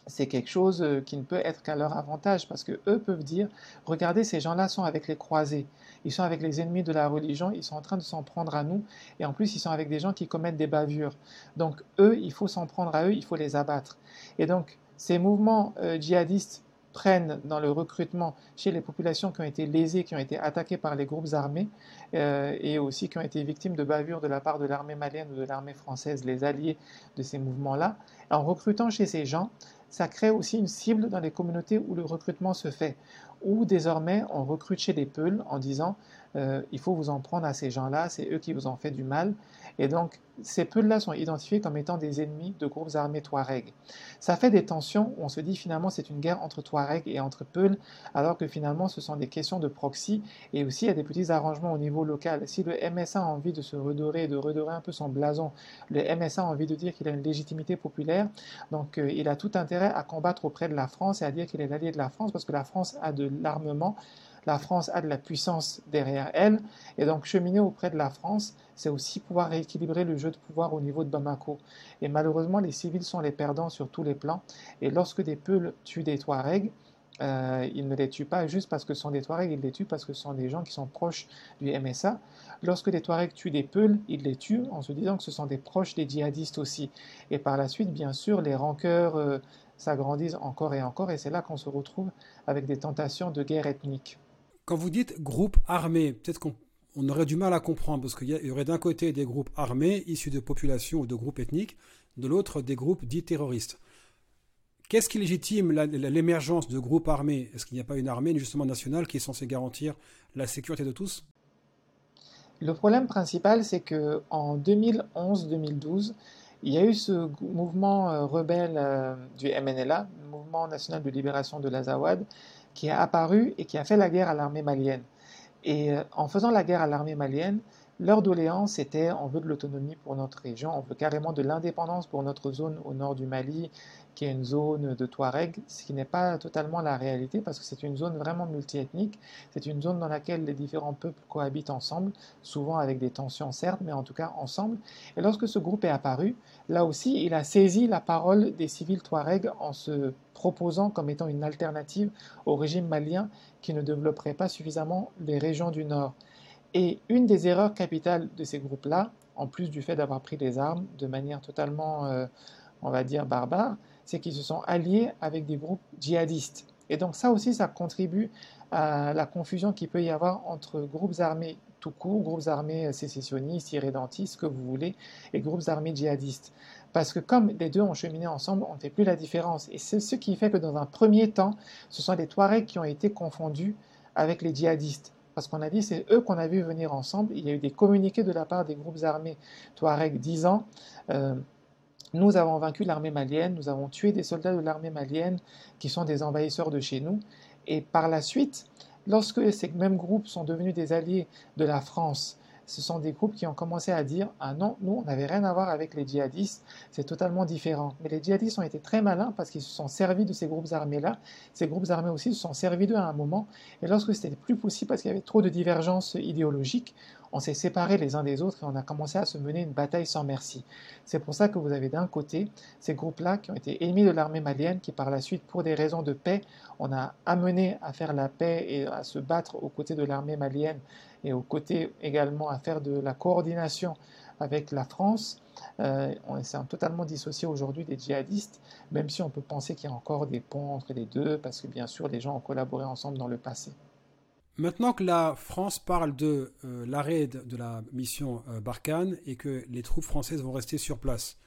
c'est quelque chose euh, qui ne peut être qu'à leur avantage parce que eux peuvent dire regardez ces gens-là sont avec les croisés. Ils sont avec les ennemis de la religion ils sont en train de s'en prendre à nous et en plus ils sont avec des gens qui commettent des bavures. Donc eux il faut s'en prendre à eux il faut les abattre. Et donc ces mouvements euh, djihadistes prennent dans le recrutement chez les populations qui ont été lésées, qui ont été attaquées par les groupes armés euh, et aussi qui ont été victimes de bavures de la part de l'armée malienne ou de l'armée française, les alliés de ces mouvements-là. En recrutant chez ces gens, ça crée aussi une cible dans les communautés où le recrutement se fait, où désormais on recrute chez des peuls en disant euh, il faut vous en prendre à ces gens-là, c'est eux qui vous ont fait du mal. Et donc ces peuls-là sont identifiés comme étant des ennemis de groupes armés Touareg. Ça fait des tensions où on se dit finalement c'est une guerre entre Touareg et entre Peuls, alors que finalement ce sont des questions de proxy et aussi il y a des petits arrangements au niveau local. Si le MSA a envie de se redorer, de redorer un peu son blason, le MSA a envie de dire qu'il a une légitimité populaire, donc euh, il a tout intérêt à combattre auprès de la France et à dire qu'il est l'allié de la France parce que la France a de l'armement la France a de la puissance derrière elle, et donc cheminer auprès de la France, c'est aussi pouvoir rééquilibrer le jeu de pouvoir au niveau de Bamako. Et malheureusement, les civils sont les perdants sur tous les plans, et lorsque des Peuls tuent des Touaregs, euh, il ne les tue pas juste parce que ce sont des Touaregs, il les tue parce que ce sont des gens qui sont proches du MSA. Lorsque les Touaregs tuent des Peuls, il les tue en se disant que ce sont des proches des djihadistes aussi. Et par la suite, bien sûr, les rancœurs euh, s'agrandissent encore et encore, et c'est là qu'on se retrouve avec des tentations de guerre ethnique. Quand vous dites groupe armé, peut-être qu'on aurait du mal à comprendre, parce qu'il y, aurait d'un côté des groupes armés issus de populations ou de groupes ethniques, de l'autre des groupes dits terroristes. Qu'est-ce qui légitime l'émergence de groupes armés? Est-ce qu'il n'y a pas une armée justement nationale qui est censée garantir la sécurité de tous? Le problème principal, c'est que en 2011-2012, il y a eu ce mouvement euh, rebelle euh, du MNLA, le Mouvement national de libération de l'Azawad, qui a apparu et qui a fait la guerre à l'armée malienne. Et euh, en faisant la guerre à l'armée malienne, leur doléance était on veut de l'autonomie pour notre région, on veut carrément de l'indépendance pour notre zone au nord du Mali, qui est une zone de Touareg, ce qui n'est pas totalement la réalité parce que c'est une zone vraiment multiethnique. C'est une zone dans laquelle les différents peuples cohabitent ensemble, souvent avec des tensions certes, mais en tout cas ensemble. Et lorsque ce groupe est apparu, là aussi, il a saisi la parole des civils Touareg en se proposant comme étant une alternative au régime malien qui ne développerait pas suffisamment les régions du Nord. Et une des erreurs capitales de ces groupes-là, en plus du fait d'avoir pris les armes de manière totalement, euh, on va dire, barbare, c'est qu'ils se sont alliés avec des groupes djihadistes. Et donc ça aussi, ça contribue à la confusion qu'il peut y avoir entre groupes armés tout court, groupes armés sécessionnistes, irrédentistes, que vous voulez, et groupes armés djihadistes. Parce que comme les deux ont cheminé ensemble, on ne fait plus la différence. Et c'est ce qui fait que dans un premier temps, ce sont les Touaregs qui ont été confondus avec les djihadistes. Parce qu'on a dit, c'est eux qu'on a vu venir ensemble. Il y a eu des communiqués de la part des groupes armés Touaregs disant euh, nous avons vaincu l'armée malienne, nous avons tué des soldats de l'armée malienne qui sont des envahisseurs de chez nous. Et par la suite, lorsque ces mêmes groupes sont devenus des alliés de la France, ce sont des groupes qui ont commencé à dire Ah non, nous, on n'avait rien à voir avec les djihadistes, c'est totalement différent. Mais les djihadistes ont été très malins parce qu'ils se sont servis de ces groupes armés-là. Ces groupes armés aussi se sont servis d'eux à un moment. Et lorsque c'était plus possible parce qu'il y avait trop de divergences idéologiques, on s'est séparés les uns des autres et on a commencé à se mener une bataille sans merci. C'est pour ça que vous avez d'un côté ces groupes-là qui ont été ennemis de l'armée malienne, qui par la suite, pour des raisons de paix, on a amené à faire la paix et à se battre aux côtés de l'armée malienne et aux côtés également à faire de la coordination avec la France. Euh, on s'est totalement dissocié aujourd'hui des djihadistes, même si on peut penser qu'il y a encore des ponts entre les deux, parce que bien sûr les gens ont collaboré ensemble dans le passé. Maintenant que la France parle de euh, l'arrêt de, la mission euh, Barkhane et que les troupes françaises vont rester sur place,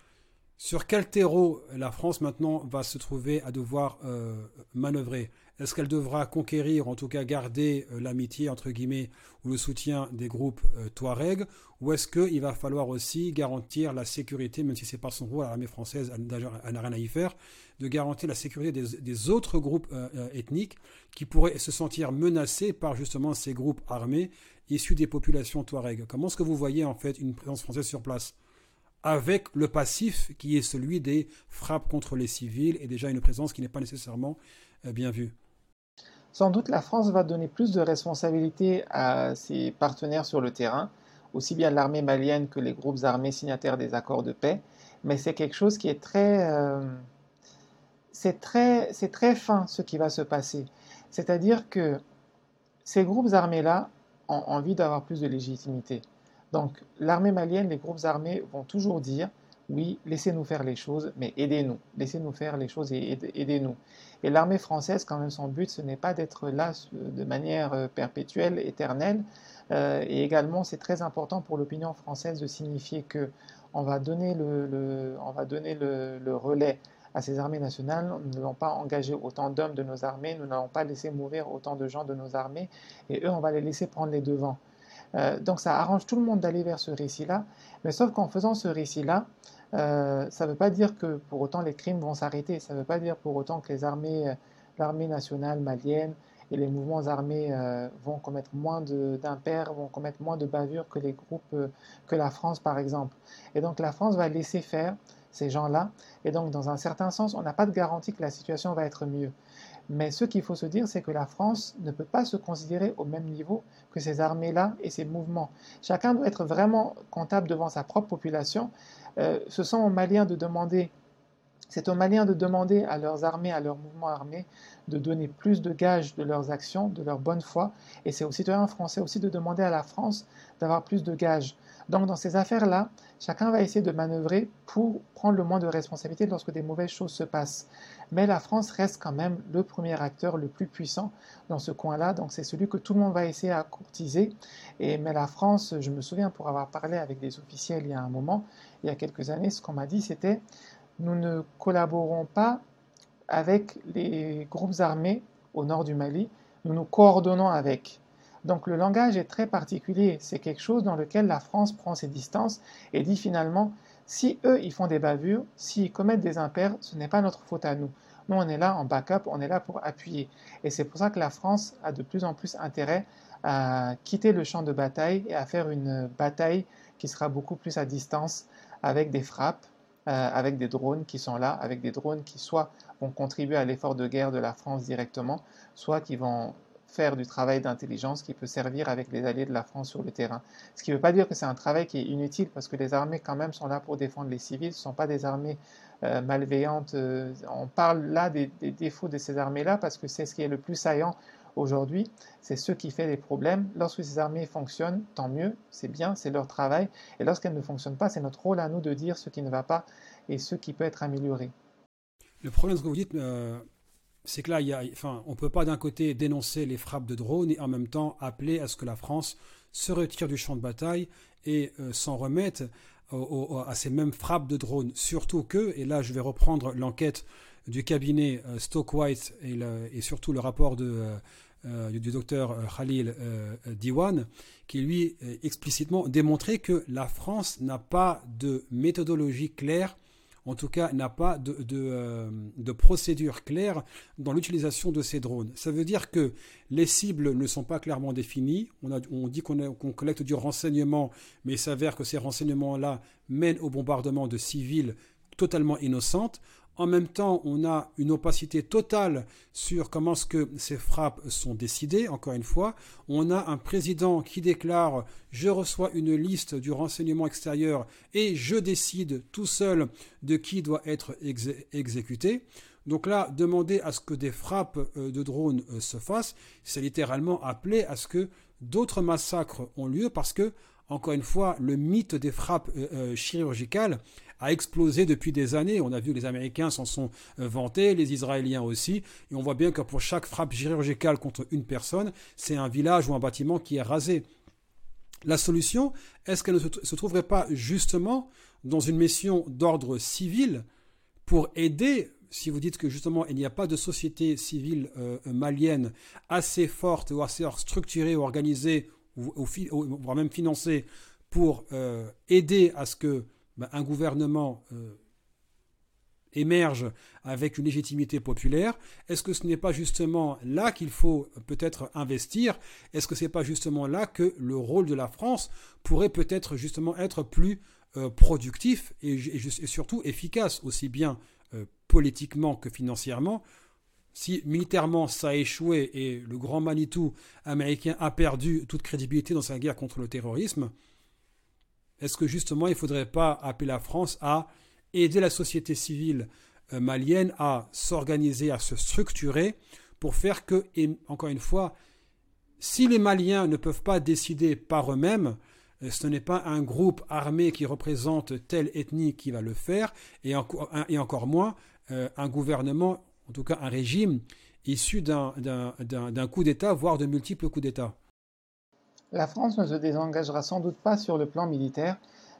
sur quel terreau la France maintenant va se trouver à devoir euh, manœuvrer? Est-ce qu'elle devra conquérir, en tout cas garder euh, l'amitié, entre guillemets, ou le soutien des groupes euh, Touareg Ou est-ce qu'il va falloir aussi garantir la sécurité, même si ce n'est pas son rôle à l'armée française, elle n'a rien à y faire, de garantir la sécurité des, autres groupes ethniques qui pourraient se sentir menacés par justement ces groupes armés issus des populations Touareg? Comment est-ce que vous voyez en fait une présence française sur place? Avec le passif qui est celui des frappes contre les civils et déjà une présence qui n'est pas nécessairement euh, bien vue. Sans doute la France va donner plus de responsabilités à ses partenaires sur le terrain, aussi bien l'armée malienne que les groupes armés signataires des accords de paix, mais c'est quelque chose qui est très... Euh, c'est très, très fin ce qui va se passer. C'est-à-dire que ces groupes armés-là ont envie d'avoir plus de légitimité. Donc l'armée malienne, les groupes armés vont toujours dire oui, laissez-nous faire les choses, mais aidez-nous. Laissez-nous faire les choses et aidez-nous. Et l'armée française, quand même, son but, ce n'est pas d'être là de manière euh, perpétuelle, éternelle. Euh, et également, c'est très important pour l'opinion française de signifier que on va donner le, relais à ces armées nationales. Nous n'allons pas engager autant d'hommes de nos armées, nous n'allons pas laisser mourir autant de gens de nos armées, et eux, on va les laisser prendre les devants. Euh, donc ça arrange tout le monde d'aller vers ce récit-là, mais sauf qu'en faisant ce récit-là, euh, ça ne veut pas dire que pour autant les crimes vont s'arrêter, ça ne veut pas dire pour autant que les armées, euh, l'armée nationale malienne et les mouvements armés vont commettre moins d'impairs, vont commettre moins de bavures que les groupes, que la France par exemple. Et donc la France va laisser faire ces gens-là, et donc dans un certain sens, on n'a pas de garantie que la situation va être mieux. Mais ce qu'il faut se dire, c'est que la France ne peut pas se considérer au même niveau que ces armées-là et ces mouvements. Chacun doit être vraiment comptable devant sa propre population. Euh, ce sont aux Maliens de demander C'est aux Maliens de demander à leurs armées, à leurs mouvements armés, de donner plus de gages de leurs actions, de leur bonne foi. Et c'est aux citoyens français aussi de demander à la France d'avoir plus de gages. Donc dans ces affaires-là, chacun va essayer de manœuvrer pour prendre le moins de responsabilité lorsque des mauvaises choses se passent. Mais la France reste quand même le premier acteur le plus puissant dans ce coin-là, donc c'est celui que tout le monde va essayer à courtiser. Et, mais la France, je me souviens pour avoir parlé avec des officiels il y a un moment, il y a quelques années, ce qu'on m'a dit c'était nous ne collaborons pas avec les groupes armés au nord du Mali, nous nous coordonnons avec. Donc le langage est très particulier, c'est quelque chose dans lequel la France prend ses distances et dit finalement, si eux ils font des bavures, s'ils commettent des impairs, ce n'est pas notre faute à nous. Nous on est là en backup, on est là pour appuyer. Et c'est pour ça que la France a de plus en plus intérêt à quitter le champ de bataille et à faire une bataille qui sera beaucoup plus à distance avec des frappes, avec des drones qui sont là, avec des drones qui soit vont contribuer à l'effort de guerre de la France directement, soit qui vont faire du travail d'intelligence qui peut servir avec les alliés de la France sur le terrain. Ce qui ne veut pas dire que c'est un travail qui est inutile, parce que les armées quand même sont là pour défendre les civils, ce ne sont pas des armées euh, malveillantes. Euh, on parle là des, défauts de ces armées-là, parce que c'est ce qui est le plus saillant aujourd'hui, c'est ce qui fait les problèmes. Lorsque ces armées fonctionnent, tant mieux, c'est bien, c'est leur travail, et lorsqu'elles ne fonctionnent pas, c'est notre rôle à nous de dire ce qui ne va pas et ce qui peut être amélioré. Le problème, ce que vous dites, euh, c'est que là, y a, enfin, on ne peut pas d'un côté dénoncer les frappes de drones et en même temps appeler à ce que la France se retire du champ de bataille et euh, s'en remette à ces mêmes frappes de drones. Surtout que, et là je vais reprendre l'enquête du cabinet euh, Stockwhite et, et, surtout le rapport de, euh, du, docteur Khalil Diwan, qui lui explicitement démontrait que la France n'a pas de méthodologie claire en tout cas, n'a pas de, euh, procédure claire dans l'utilisation de ces drones. Ça veut dire que les cibles ne sont pas clairement définies. On, dit qu'on collecte du renseignement, mais il s'avère que ces renseignements-là mènent au bombardement de civils totalement innocentes. En même temps, on a une opacité totale sur comment ce que ces frappes sont décidées. Encore une fois, on a un président qui déclare je reçois une liste du renseignement extérieur et je décide tout seul de qui doit être exécuté. Donc là, demander à ce que des frappes euh, de drones euh, se fassent, c'est littéralement appeler à ce que d'autres massacres ont lieu parce que, encore une fois, le mythe des frappes euh, chirurgicales a explosé depuis des années. On a vu que les Américains s'en sont euh, vantés, les Israéliens aussi. Et on voit bien que pour chaque frappe chirurgicale contre une personne, c'est un village ou un bâtiment qui est rasé. La solution, est-ce qu'elle ne se trouverait pas justement dans une mission d'ordre civil pour aider si vous dites que justement il n'y a pas de société civile euh, malienne assez forte ou assez structurée ou organisée ou, voire même financée pour euh, aider à ce que ben, un gouvernement euh, émerge avec une légitimité populaire, est-ce que ce n'est pas justement là qu'il faut peut-être investir? Est-ce que ce n'est pas justement là que le rôle de la France pourrait peut-être justement être plus euh, productif et, surtout efficace, aussi bien euh, politiquement que financièrement? Si militairement ça a échoué et le grand Manitou américain a perdu toute crédibilité dans sa guerre contre le terrorisme, est-ce que justement il ne faudrait pas appeler la France à aider la société civile euh, malienne à s'organiser, à se structurer pour faire que, et encore une fois, si les Maliens ne peuvent pas décider par eux-mêmes, euh, ce n'est pas un groupe armé qui représente telle ethnie qui va le faire, et, encore moins euh, un gouvernement, en tout cas un régime issu d'un coup d'État, voire de multiples coups d'État. La France ne se désengagera sans doute pas sur le plan militaire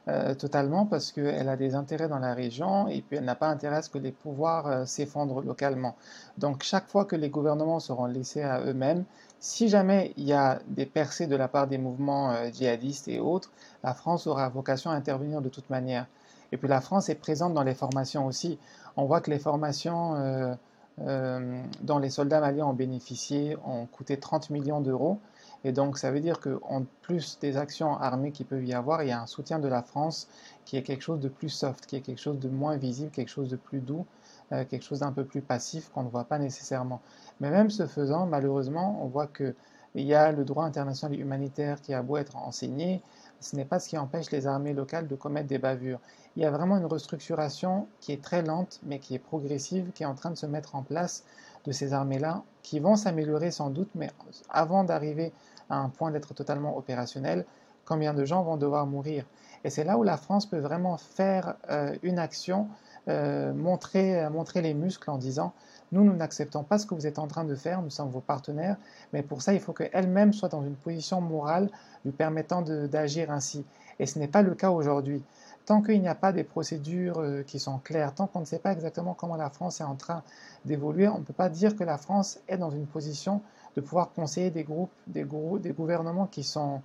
euh, totalement parce qu'elle a des intérêts dans la région et puis elle n'a pas intérêt à ce que les pouvoirs euh, s'effondrent localement. Donc chaque fois que les gouvernements seront laissés à eux-mêmes, si jamais il y a des percées de la part des mouvements euh, djihadistes et autres, la France aura vocation à intervenir de toute manière. Et puis la France est présente dans les formations aussi. On voit que les formations dont les soldats maliens ont bénéficié ont coûté 30 millions d'euros. Et donc, ça veut dire qu'en plus des actions armées qui peuvent y avoir, il y a un soutien de la France qui est quelque chose de plus soft, qui est quelque chose de moins visible, quelque chose de plus doux, euh, quelque chose d'un peu plus passif qu'on ne voit pas nécessairement. Mais même ce faisant, malheureusement, on voit qu'il y a le droit international humanitaire qui a beau être enseigné, ce n'est pas ce qui empêche les armées locales de commettre des bavures. Il y a vraiment une restructuration qui est très lente, mais qui est progressive, qui est en train de se mettre en place de ces armées-là, qui vont s'améliorer sans doute, mais avant d'arriver à un point d'être totalement opérationnel, combien de gens vont devoir mourir Et c'est là où la France peut vraiment faire euh, une action, euh, montrer, montrer les muscles en disant nous, nous n'acceptons pas ce que vous êtes en train de faire, nous sommes vos partenaires, mais pour ça, il faut qu'elle-même soit dans une position morale lui permettant d'agir ainsi. Et ce n'est pas le cas aujourd'hui. Tant qu'il n'y a pas des procédures euh, qui sont claires, tant qu'on ne sait pas exactement comment la France est en train d'évoluer, on ne peut pas dire que la France est dans une position de pouvoir conseiller des groupes, des, des gouvernements qui sont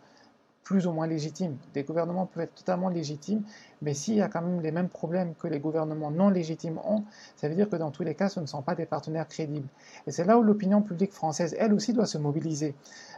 plus ou moins légitimes. Des gouvernements peuvent être totalement légitimes, mais s'il y a quand même les mêmes problèmes que les gouvernements non légitimes ont, ça veut dire que dans tous les cas, ce ne sont pas des partenaires crédibles. Et c'est là où l'opinion publique française, elle aussi, doit se mobiliser.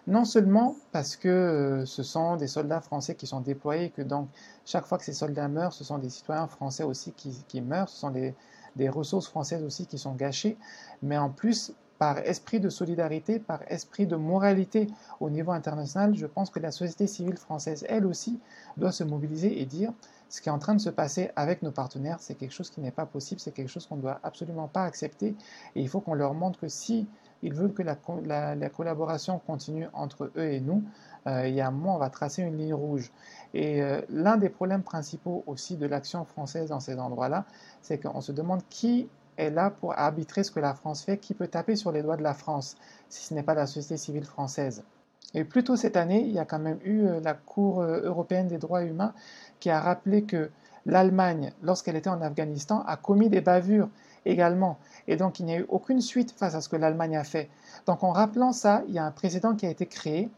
Non seulement parce que euh, ce sont des soldats français qui sont déployés, que donc chaque fois que ces soldats meurent, ce sont des citoyens français aussi qui, meurent, ce sont des ressources françaises aussi qui sont gâchées, mais en plus, par esprit de solidarité, par esprit de moralité au niveau international, je pense que la société civile française, elle aussi, doit se mobiliser et dire ce qui est en train de se passer avec nos partenaires, c'est quelque chose qui n'est pas possible, c'est quelque chose qu'on ne doit absolument pas accepter. Et il faut qu'on leur montre que si ils veulent que la, collaboration continue entre eux et nous, euh, il y a un moment, on va tracer une ligne rouge. Et euh, l'un des problèmes principaux aussi de l'action française dans ces endroits-là, c'est qu'on se demande qui est là pour arbitrer ce que la France fait, qui peut taper sur les doigts de la France, si ce n'est pas la société civile française? Et plus tôt cette année, il y a quand même eu euh, la Cour euh, européenne des droits humains qui a rappelé que l'Allemagne, lorsqu'elle était en Afghanistan, a commis des bavures également. Et donc il n'y a eu aucune suite face à ce que l'Allemagne a fait. Donc en rappelant ça, il y a un précédent qui a été créé.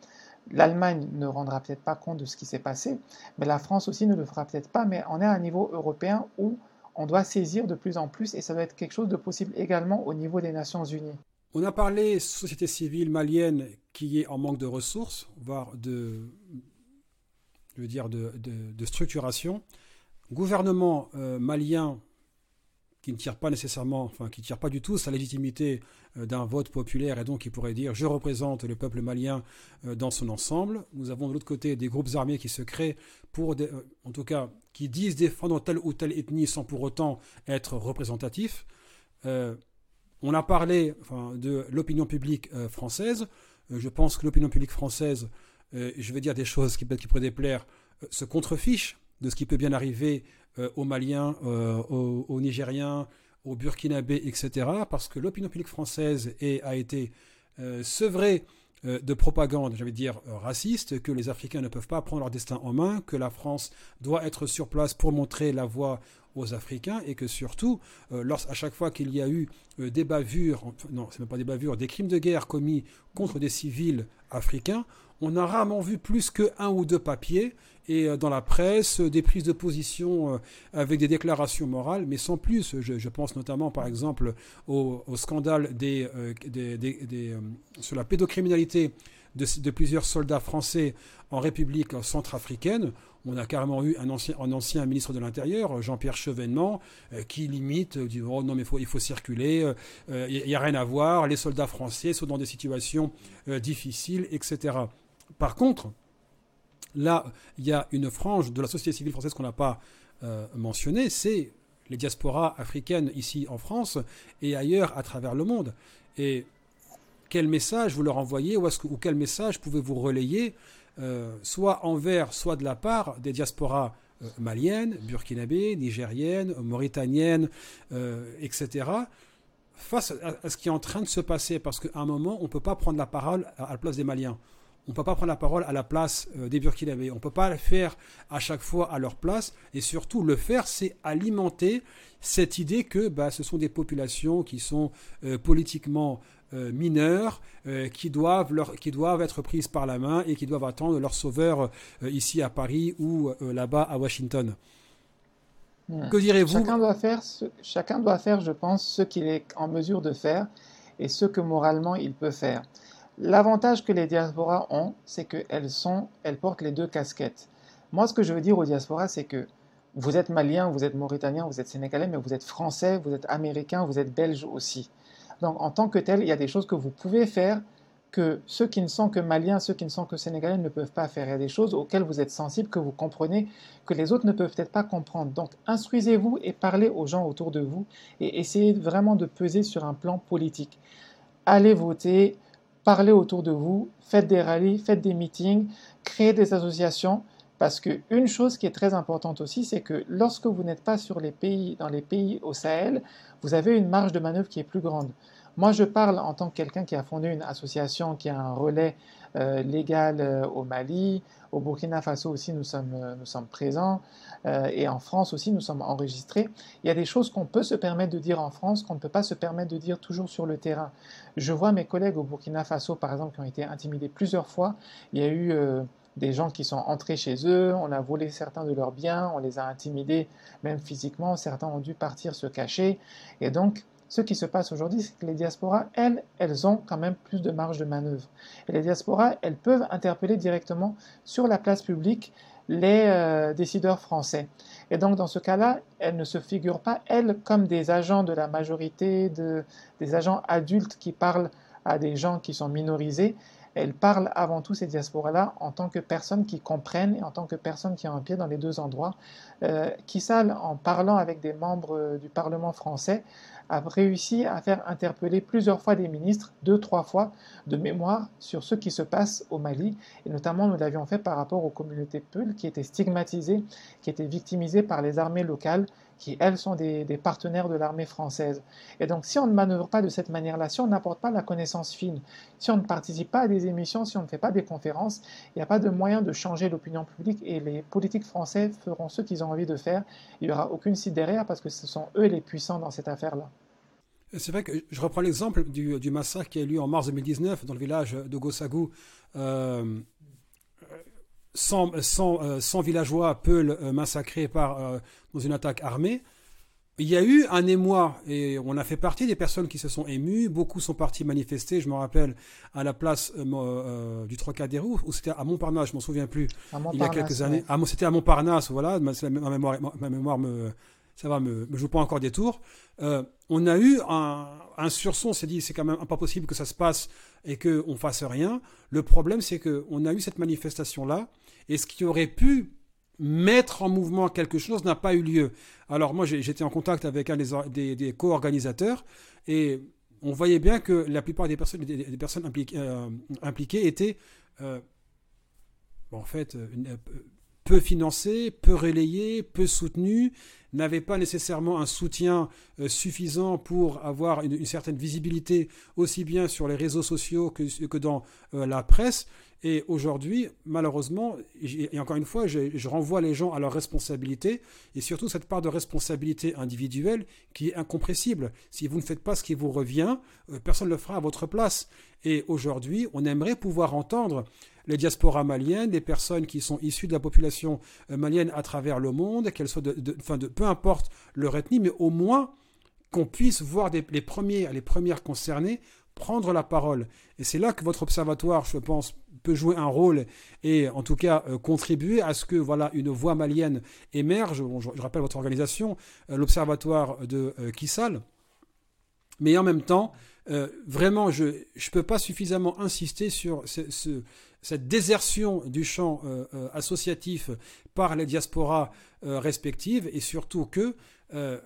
L'Allemagne ne rendra peut-être pas compte de ce qui s'est passé, mais la France aussi ne le fera peut-être pas, mais on est à un niveau européen où on doit saisir de plus en plus et ça doit être quelque chose de possible également au niveau des Nations Unies. On a parlé société civile malienne qui est en manque de ressources, voire de, je veux dire de, structuration. Gouvernement euh, malien qui ne tire pas nécessairement, enfin qui ne tire pas du tout sa légitimité euh, d'un vote populaire et donc qui pourrait dire je représente le peuple malien euh, dans son ensemble. Nous avons de l'autre côté des groupes armés qui se créent pour, euh, en tout cas, qui disent défendre telle ou telle ethnie sans pour autant être représentatifs. on a parlé de l'opinion publique française. je pense que l'opinion publique française, je vais dire des choses qui, qui pourraient déplaire, se contrefiche de ce qui peut bien arriver euh, aux Maliens, euh, aux, Nigériens, aux Burkinabés, etc. Parce que l'opinion publique française a été euh, sevrée de propagande, j'allais dire raciste, que les Africains ne peuvent pas prendre leur destin en main, que la France doit être sur place pour montrer la voie aux Africains et que surtout, à chaque fois qu'il y a eu des bavures, non, c'est même pas des bavures, des crimes de guerre commis contre des civils africains, on a rarement vu plus que un ou deux papiers et euh, dans la presse des prises de position euh, avec des déclarations morales, mais sans plus. Je, pense notamment, par exemple, au, scandale euh, sur la pédocriminalité de, plusieurs soldats français en République centrafricaine. On a carrément eu un ancien, un ancien ministre de l'Intérieur, Jean-Pierre Chevènement, qui limite, dit oh non mais faut, il faut circuler, il n'y a rien à voir, les soldats français sont dans des situations difficiles, etc. Par contre, là, il y a une frange de la société civile française qu'on n'a pas euh, mentionnée, c'est les diasporas africaines ici en France et ailleurs à travers le monde. Et quel message vous leur envoyez ou, quel message pouvez-vous relayer, euh, soit envers, soit de la part des diasporas euh, maliennes, burkinabées, nigériennes, mauritaniennes, etc., face à, ce qui est en train de se passer, parce qu'à un moment, on ne peut pas prendre la parole à la place des Maliens. On ne peut pas prendre la parole à la place euh, des Burkinabés. On ne peut pas le faire à chaque fois à leur place. Et surtout, le faire, c'est alimenter cette idée que bah, ce sont des populations qui sont euh, politiquement euh, mineures, qui, doivent leur, qui doivent être prises par la main et qui doivent attendre leur sauveur ici à Paris ou là-bas à Washington. Que direz-vous? Chacun doit, faire chacun doit faire, je pense, ce qu'il est en mesure de faire et ce que moralement il peut faire. L'avantage que les diasporas ont, c'est qu'elles sont, elles portent les deux casquettes. Moi, ce que je veux dire aux diasporas, c'est que vous êtes malien, vous êtes mauritanien, vous êtes sénégalais, mais vous êtes français, vous êtes américain, vous êtes belge aussi. Donc, en tant que tel, il y a des choses que vous pouvez faire que ceux qui ne sont que maliens, ceux qui ne sont que sénégalais ne peuvent pas faire. Il y a des choses auxquelles vous êtes sensibles, que vous comprenez, que les autres ne peuvent peut-être pas comprendre. Donc instruisez-vous et parlez aux gens autour de vous et essayez vraiment de peser sur un plan politique. Allez voter, parlez autour de vous, faites des rallyes, faites des meetings, créez des associations. Parce qu'une chose qui est très importante aussi, c'est que lorsque vous n'êtes pas sur les pays, dans les pays au Sahel, vous avez une marge de manœuvre qui est plus grande. Moi, je parle en tant que quelqu'un qui a fondé une association qui a un relais euh, légal euh, au Mali, au Burkina Faso aussi, nous sommes, euh, présents, et en France aussi, nous sommes enregistrés. Il y a des choses qu'on peut se permettre de dire en France qu'on ne peut pas se permettre de dire toujours sur le terrain. Je vois mes collègues au Burkina Faso, par exemple, qui ont été intimidés plusieurs fois. Il y a eu des gens qui sont entrés chez eux, on a volé certains de leurs biens, on les a intimidés même physiquement, certains ont dû partir se cacher. Et donc, ce qui se passe aujourd'hui, c'est que les diasporas, elles, elles ont quand même plus de marge de manœuvre. Et les diasporas, elles peuvent interpeller directement sur la place publique les euh, décideurs français. Et donc, dans ce cas-là, elles ne se figurent pas, elles, comme des agents de la majorité, de, des agents adultes qui parlent à des gens qui sont minorisés. Elles parlent avant tout ces diasporas-là en tant que personnes qui comprennent et en tant que personnes qui ont un pied dans les deux endroits. Euh, qui en parlant avec des membres euh, du Parlement français, a réussi à faire interpeller plusieurs fois des ministres, deux, trois fois de mémoire, sur ce qui se passe au Mali. Et notamment, nous l'avions fait par rapport aux communautés Peul qui étaient stigmatisées, qui étaient victimisées par les armées locales, qui, elles, sont des, partenaires de l'armée française. Et donc, si on ne manœuvre pas de cette manière-là, si on n'apporte pas la connaissance fine, si on ne participe pas à des émissions, si on ne fait pas des conférences, il n'y a pas de moyen de changer l'opinion publique et les politiques français feront ce qu'ils ont envie de faire. Il n'y aura aucune site derrière parce que ce sont eux les puissants dans cette affaire-là. C'est vrai que je reprends l'exemple du, massacre qui a eu lieu en mars 2019 dans le village de Gossagou. Euh, 100, euh, villageois Peul euh, massacrés par, euh, dans une attaque armée. Il y a eu un émoi et on a fait partie des personnes qui se sont émues. Beaucoup sont partis manifester. Je me rappelle à la place du Trocadéro ou c'était à Montparnasse, je m'en souviens plus. il y a quelques années. C'était à Montparnasse, voilà. Ma, mémoire, ma mémoire me, ça va me, me joue pas encore des tours. Euh, on a eu un, un surson, on s'est dit c'est quand même pas possible que ça se passe et qu'on fasse rien. Le problème c'est qu'on a eu cette manifestation là et ce qui aurait pu mettre en mouvement quelque chose n'a pas eu lieu. Alors moi j'étais en contact avec un des, des, co-organisateurs et on voyait bien que la plupart des personnes, des, personnes impliquées, euh, étaient euh, en fait peu financées, peu relayées, peu soutenues n'avait pas nécessairement un soutien euh, suffisant pour avoir une, certaine visibilité aussi bien sur les réseaux sociaux que, que dans euh, la presse. Et aujourd'hui, malheureusement, et encore une fois, je, renvoie les gens à leur responsabilité, et surtout cette part de responsabilité individuelle qui est incompressible. Si vous ne faites pas ce qui vous revient, euh, personne ne le fera à votre place. Et aujourd'hui, on aimerait pouvoir entendre les diasporas maliennes, les personnes qui sont issues de la population euh, malienne à travers le monde, qu'elles soient de, de, peu importe leur ethnie, mais au moins qu'on puisse voir les, premiers, les premières concernées prendre la parole. Et c'est là que votre observatoire, je pense, peut jouer un rôle et en tout cas euh, contribuer à ce que voilà une voix malienne émerge. je, rappelle votre organisation, euh, l'observatoire de Kissal. Mais en même temps, vraiment, je ne peux pas suffisamment insister sur ce, cette désertion du champ euh, euh, associatif par les diasporas euh, respectives et surtout que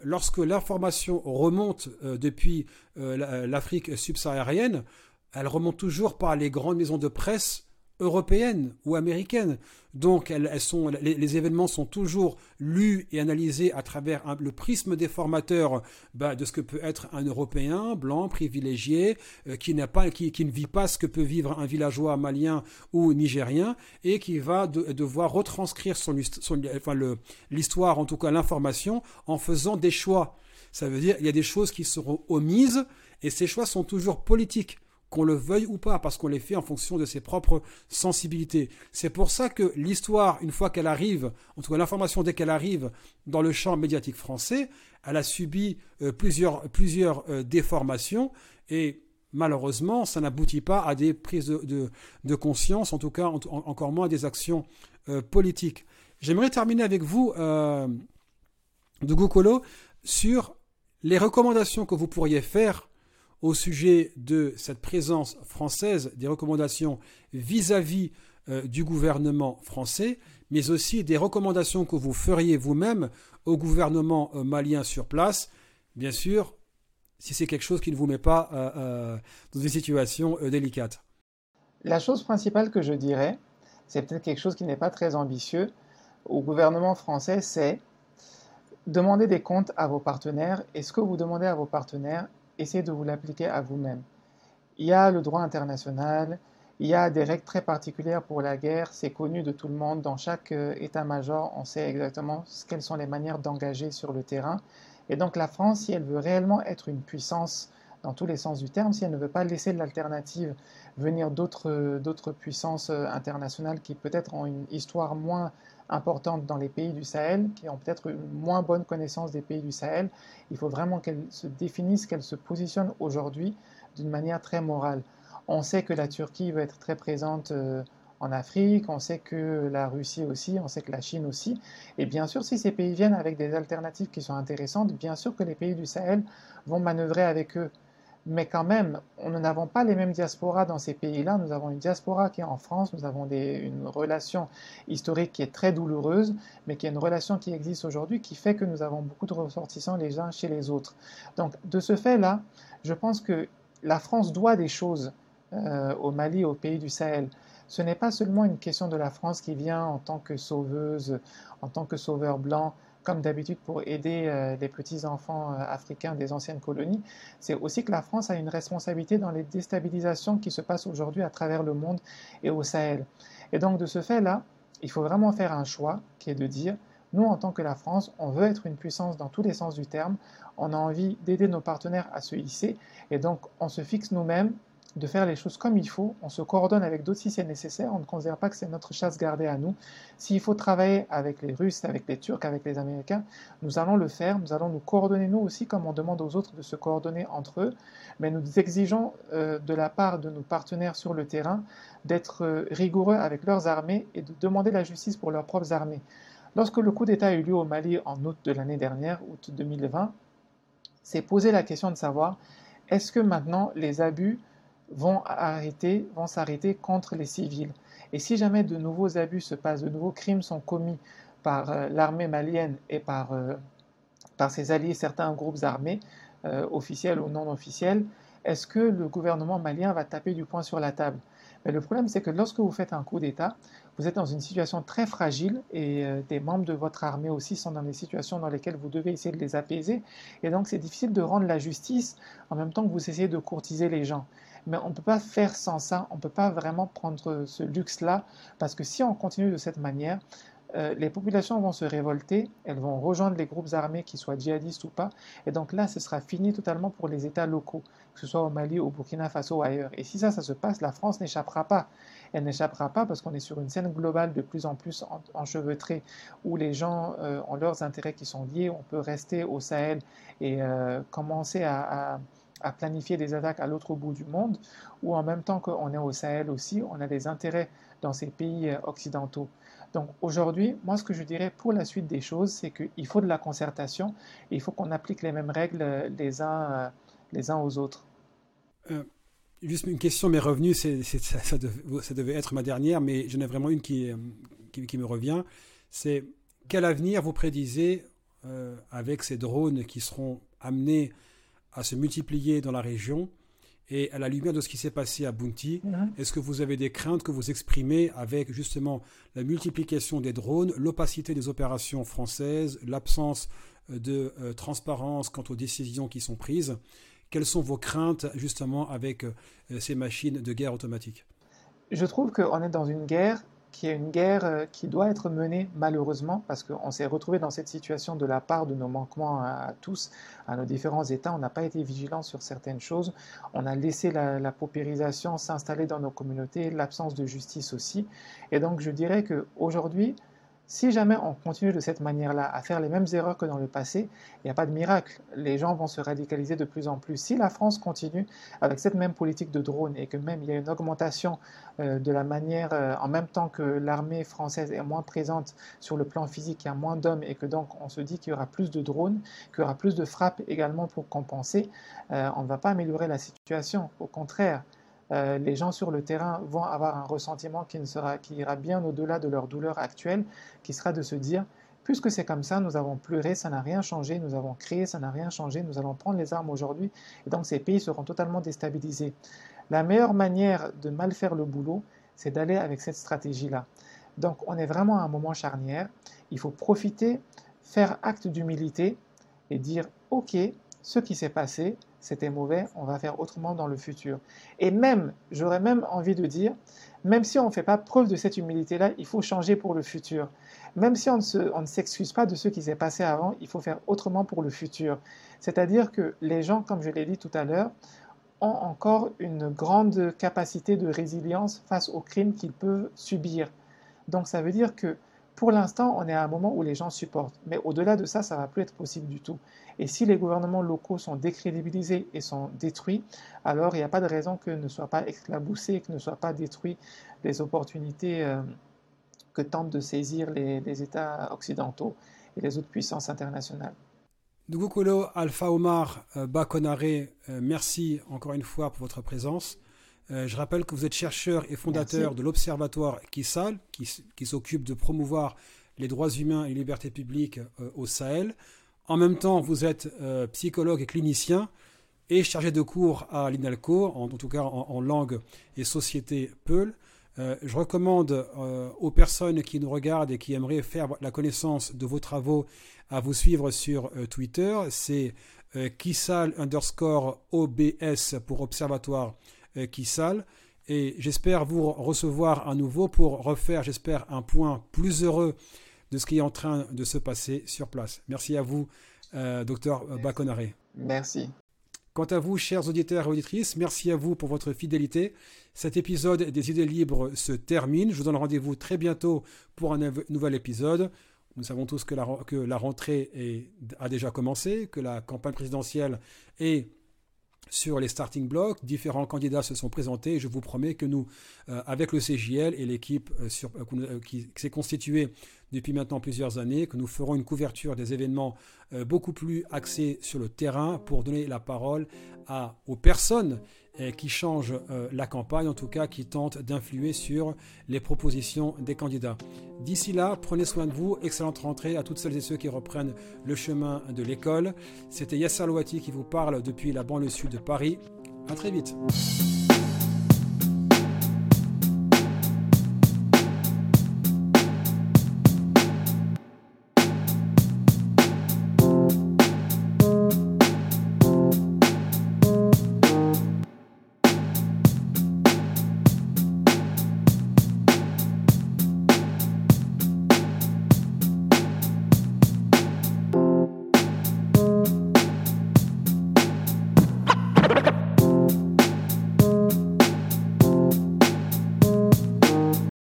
lorsque l'information remonte depuis l'Afrique subsaharienne, elle remonte toujours par les grandes maisons de presse européennes ou américaines. Donc elles, sont, les, événements sont toujours lus et analysés à travers le prisme des formateurs bah, de ce que peut être un Européen blanc privilégié euh, qui, n'a pas, qui, qui, ne vit pas ce que peut vivre un villageois malien ou nigérien et qui va devoir retranscrire son, l'histoire, en tout cas l'information, en faisant des choix. Ça veut dire il y a des choses qui seront omises et ces choix sont toujours politiques qu'on le veuille ou pas, parce qu'on les fait en fonction de ses propres sensibilités. C'est pour ça que l'histoire, une fois qu'elle arrive, en tout cas l'information dès qu'elle arrive dans le champ médiatique français, elle a subi euh, plusieurs, plusieurs euh, déformations et malheureusement, ça n'aboutit pas à des prises de, conscience, en tout cas encore moins à des actions euh, politiques. J'aimerais terminer avec vous, de Gokolo, sur les recommandations que vous pourriez faire au sujet de cette présence française, des recommandations vis-à-vis euh, du gouvernement français, mais aussi des recommandations que vous feriez vous-même au gouvernement euh, malien sur place, bien sûr, si c'est quelque chose qui ne vous met pas euh, dans une situation délicate. La chose principale que je dirais, c'est peut-être quelque chose qui n'est pas très ambitieux au gouvernement français, c'est demander des comptes à vos partenaires et ce que vous demandez à vos partenaires, essayez de vous l'appliquer à vous-même. Il y a le droit international, il y a des règles très particulières pour la guerre, c'est connu de tout le monde. Dans chaque euh, état-major, on sait exactement quelles sont les manières d'engager sur le terrain. Et donc la France, si elle veut réellement être une puissance dans tous les sens du terme, si elle ne veut pas laisser l'alternative venir d'autres puissances euh, internationales qui peut-être ont une histoire moins importante dans les pays du Sahel, qui ont peut-être une moins bonne connaissance des pays du Sahel, il faut vraiment qu'elle se définisse, qu'elle se positionne aujourd'hui d'une manière très morale. On sait que la Turquie va être très présente euh, en Afrique, on sait que la Russie aussi, on sait que la Chine aussi. Et bien sûr, si ces pays viennent avec des alternatives qui sont intéressantes, bien sûr que les pays du Sahel vont manœuvrer avec eux mais quand même, nous n'avons pas les mêmes diasporas dans ces pays-là. Nous avons une diaspora qui est en France, nous avons une relation historique qui est très douloureuse, mais qui est une relation qui existe aujourd'hui, qui fait que nous avons beaucoup de ressortissants les uns chez les autres. Donc, de ce fait-là, je pense que la France doit des choses euh, au Mali, au pays du Sahel. Ce n'est pas seulement une question de la France qui vient en tant que sauveuse, en tant que sauveur blanc, comme d'habitude pour aider euh, les petits-enfants euh, africains des anciennes colonies, c'est aussi que la France a une responsabilité dans les déstabilisations qui se passent aujourd'hui à travers le monde et au Sahel. Et donc de ce fait-là, il faut vraiment faire un choix qui est de dire, nous en tant que la France, on veut être une puissance dans tous les sens du terme, on a envie d'aider nos partenaires à se hisser, et donc on se fixe nous-mêmes de faire les choses comme il faut, on se coordonne avec d'autres si c'est nécessaire, on ne considère pas que c'est notre chasse gardée à nous. S'il faut travailler avec les Russes, avec les Turcs, avec les Américains, nous allons le faire, nous allons nous coordonner nous aussi comme on demande aux autres de se coordonner entre eux, mais nous exigeons euh, de la part de nos partenaires sur le terrain d'être euh, rigoureux avec leurs armées et de demander la justice pour leurs propres armées. Lorsque le coup d'État a eu lieu au Mali en août de l'année dernière, août 2020, c'est poser la question de savoir est-ce que maintenant les abus vont arrêter, vont s'arrêter contre les civils. Et si jamais de nouveaux abus se passent, de nouveaux crimes sont commis par euh, l'armée malienne et par, euh, par ses alliés, certains groupes armés, euh, officiels ou non officiels, est-ce que le gouvernement malien va taper du poing sur la table? Mais le problème, c'est que lorsque vous faites un coup d'État, vous êtes dans une situation très fragile et des membres de votre armée aussi sont dans des situations dans lesquelles vous devez essayer de les apaiser. Et donc, c'est difficile de rendre la justice en même temps que vous essayez de courtiser les gens. Mais on ne peut pas faire sans ça, on ne peut pas vraiment prendre ce luxe-là, parce que si on continue de cette manière, euh, les populations vont se révolter, elles vont rejoindre les groupes armés, qu'ils soient djihadistes ou pas, et donc là, ce sera fini totalement pour les États locaux, que ce soit au Mali, au Burkina Faso ou ailleurs. Et si ça, ça se passe, la France n'échappera pas. Elle n'échappera pas parce qu'on est sur une scène globale de plus en plus enchevêtrée, où les gens euh, ont leurs intérêts qui sont liés, on peut rester au Sahel et euh, commencer à planifier des attaques à l'autre bout du monde, ou en même temps qu'on est au Sahel aussi, on a des intérêts dans ces pays euh, occidentaux. Donc aujourd'hui, moi ce que je dirais pour la suite des choses, c'est qu'il faut de la concertation, et il faut qu'on applique les mêmes règles euh, les uns, euh, les uns aux autres. juste une question m'est revenue, c'est, ça, devait, être ma dernière, mais j'en ai vraiment une qui, qui, me revient. C'est quel avenir vous prédisez avec ces drones qui seront amenés à se multiplier dans la région et à la lumière de ce qui s'est passé à Bounty, est-ce que vous avez des craintes que vous exprimez avec justement la multiplication des drones, l'opacité des opérations françaises, l'absence euh, de euh, transparence quant aux décisions qui sont prises? Quelles sont vos craintes justement avec euh, ces machines de guerre automatique? Je trouve qu'on est dans une guerre qui est une guerre euh, qui doit être menée malheureusement parce qu'on s'est retrouvé dans cette situation de la part de nos manquements à, tous, à nos différents États. On n'a pas été vigilant sur certaines choses. On a laissé la, paupérisation s'installer dans nos communautés, l'absence de justice aussi. Et donc je dirais qu'aujourd'hui, Si jamais on continue de cette manière-là à faire les mêmes erreurs que dans le passé, il n'y a pas de miracle. Les gens vont se radicaliser de plus en plus. Si la France continue avec cette même politique de drone et que même il y a une augmentation euh, de la manière, euh, en même temps que l'armée française est moins présente sur le plan physique, il y a moins d'hommes et que donc on se dit qu'il y aura plus de drones, qu'il y aura plus de frappes également pour compenser, euh, on ne va pas améliorer la situation. Au contraire, euh, les gens sur le terrain vont avoir un ressentiment qui, qui ira bien au-delà de leur douleur actuelle, qui sera de se dire, puisque c'est comme ça, nous avons pleuré, ça n'a rien changé, nous avons crié, ça n'a rien changé, nous allons prendre les armes aujourd'hui, et donc ces pays seront totalement déstabilisés. La meilleure manière de mal faire le boulot, c'est d'aller avec cette stratégie-là. Donc on est vraiment à un moment charnière, il faut profiter, faire acte d'humilité et dire, OK, ce qui s'est passé, c'était mauvais, on va faire autrement dans le futur. Et même, j'aurais même envie de dire, même si on ne fait pas preuve de cette humilité-là, il faut changer pour le futur. Même si on ne, s'excuse pas de ce qui s'est passé avant, il faut faire autrement pour le futur. C'est-à-dire que les gens, comme je l'ai dit tout à l'heure, ont encore une grande capacité de résilience face aux crimes qu'ils peuvent subir. Donc ça veut dire que pour l'instant, on est à un moment où les gens supportent. Mais au-delà de ça, ça ne va plus être possible du tout. Et si les gouvernements locaux sont décrédibilisés et sont détruits, alors il n'y a pas de raison que ne soient pas éclaboussés, que ne soient pas détruits les opportunités euh, que tentent de saisir les, États occidentaux et les autres puissances internationales. Alpha Omar euh, Bakonare, euh, merci encore une fois pour votre présence. Euh, je rappelle que vous êtes chercheur et fondateur de l'Observatoire Kissal, qui, s'occupe de promouvoir les droits humains et les libertés publiques euh, au Sahel. En même temps, vous êtes euh, psychologue et clinicien et chargé de cours à l'INALCO, en, tout cas en, langue et société Peul. je recommande aux personnes qui nous regardent et qui aimeraient faire la connaissance de vos travaux à vous suivre sur Twitter. C'est Kissal underscore OBS pour Observatoire qui sale. Et j'espère vous recevoir à nouveau pour refaire, j'espère, un point plus heureux de ce qui est en train de se passer sur place. Merci à vous, euh, docteur Baconaré. Merci. Quant à vous, chers auditeurs et auditrices, merci à vous pour votre fidélité. Cet épisode des idées libres se termine. Je vous donne rendez-vous très bientôt pour un nouvel épisode. Nous savons tous que la, que la rentrée est, a déjà commencé, que la campagne présidentielle est sur les starting blocks. Différents candidats se sont présentés je vous promets que nous, euh, avec le CJL et l'équipe euh, euh, qui, s'est constituée depuis maintenant plusieurs années, que nous ferons une couverture des événements beaucoup plus axée sur le terrain pour donner la parole aux personnes qui changent la campagne, en tout cas qui tentent d'influer sur les propositions des candidats. D'ici là, prenez soin de vous, excellente rentrée à toutes celles et ceux qui reprennent le chemin de l'école. C'était Yasser Louati qui vous parle depuis la banlieue sud de Paris. A très vite.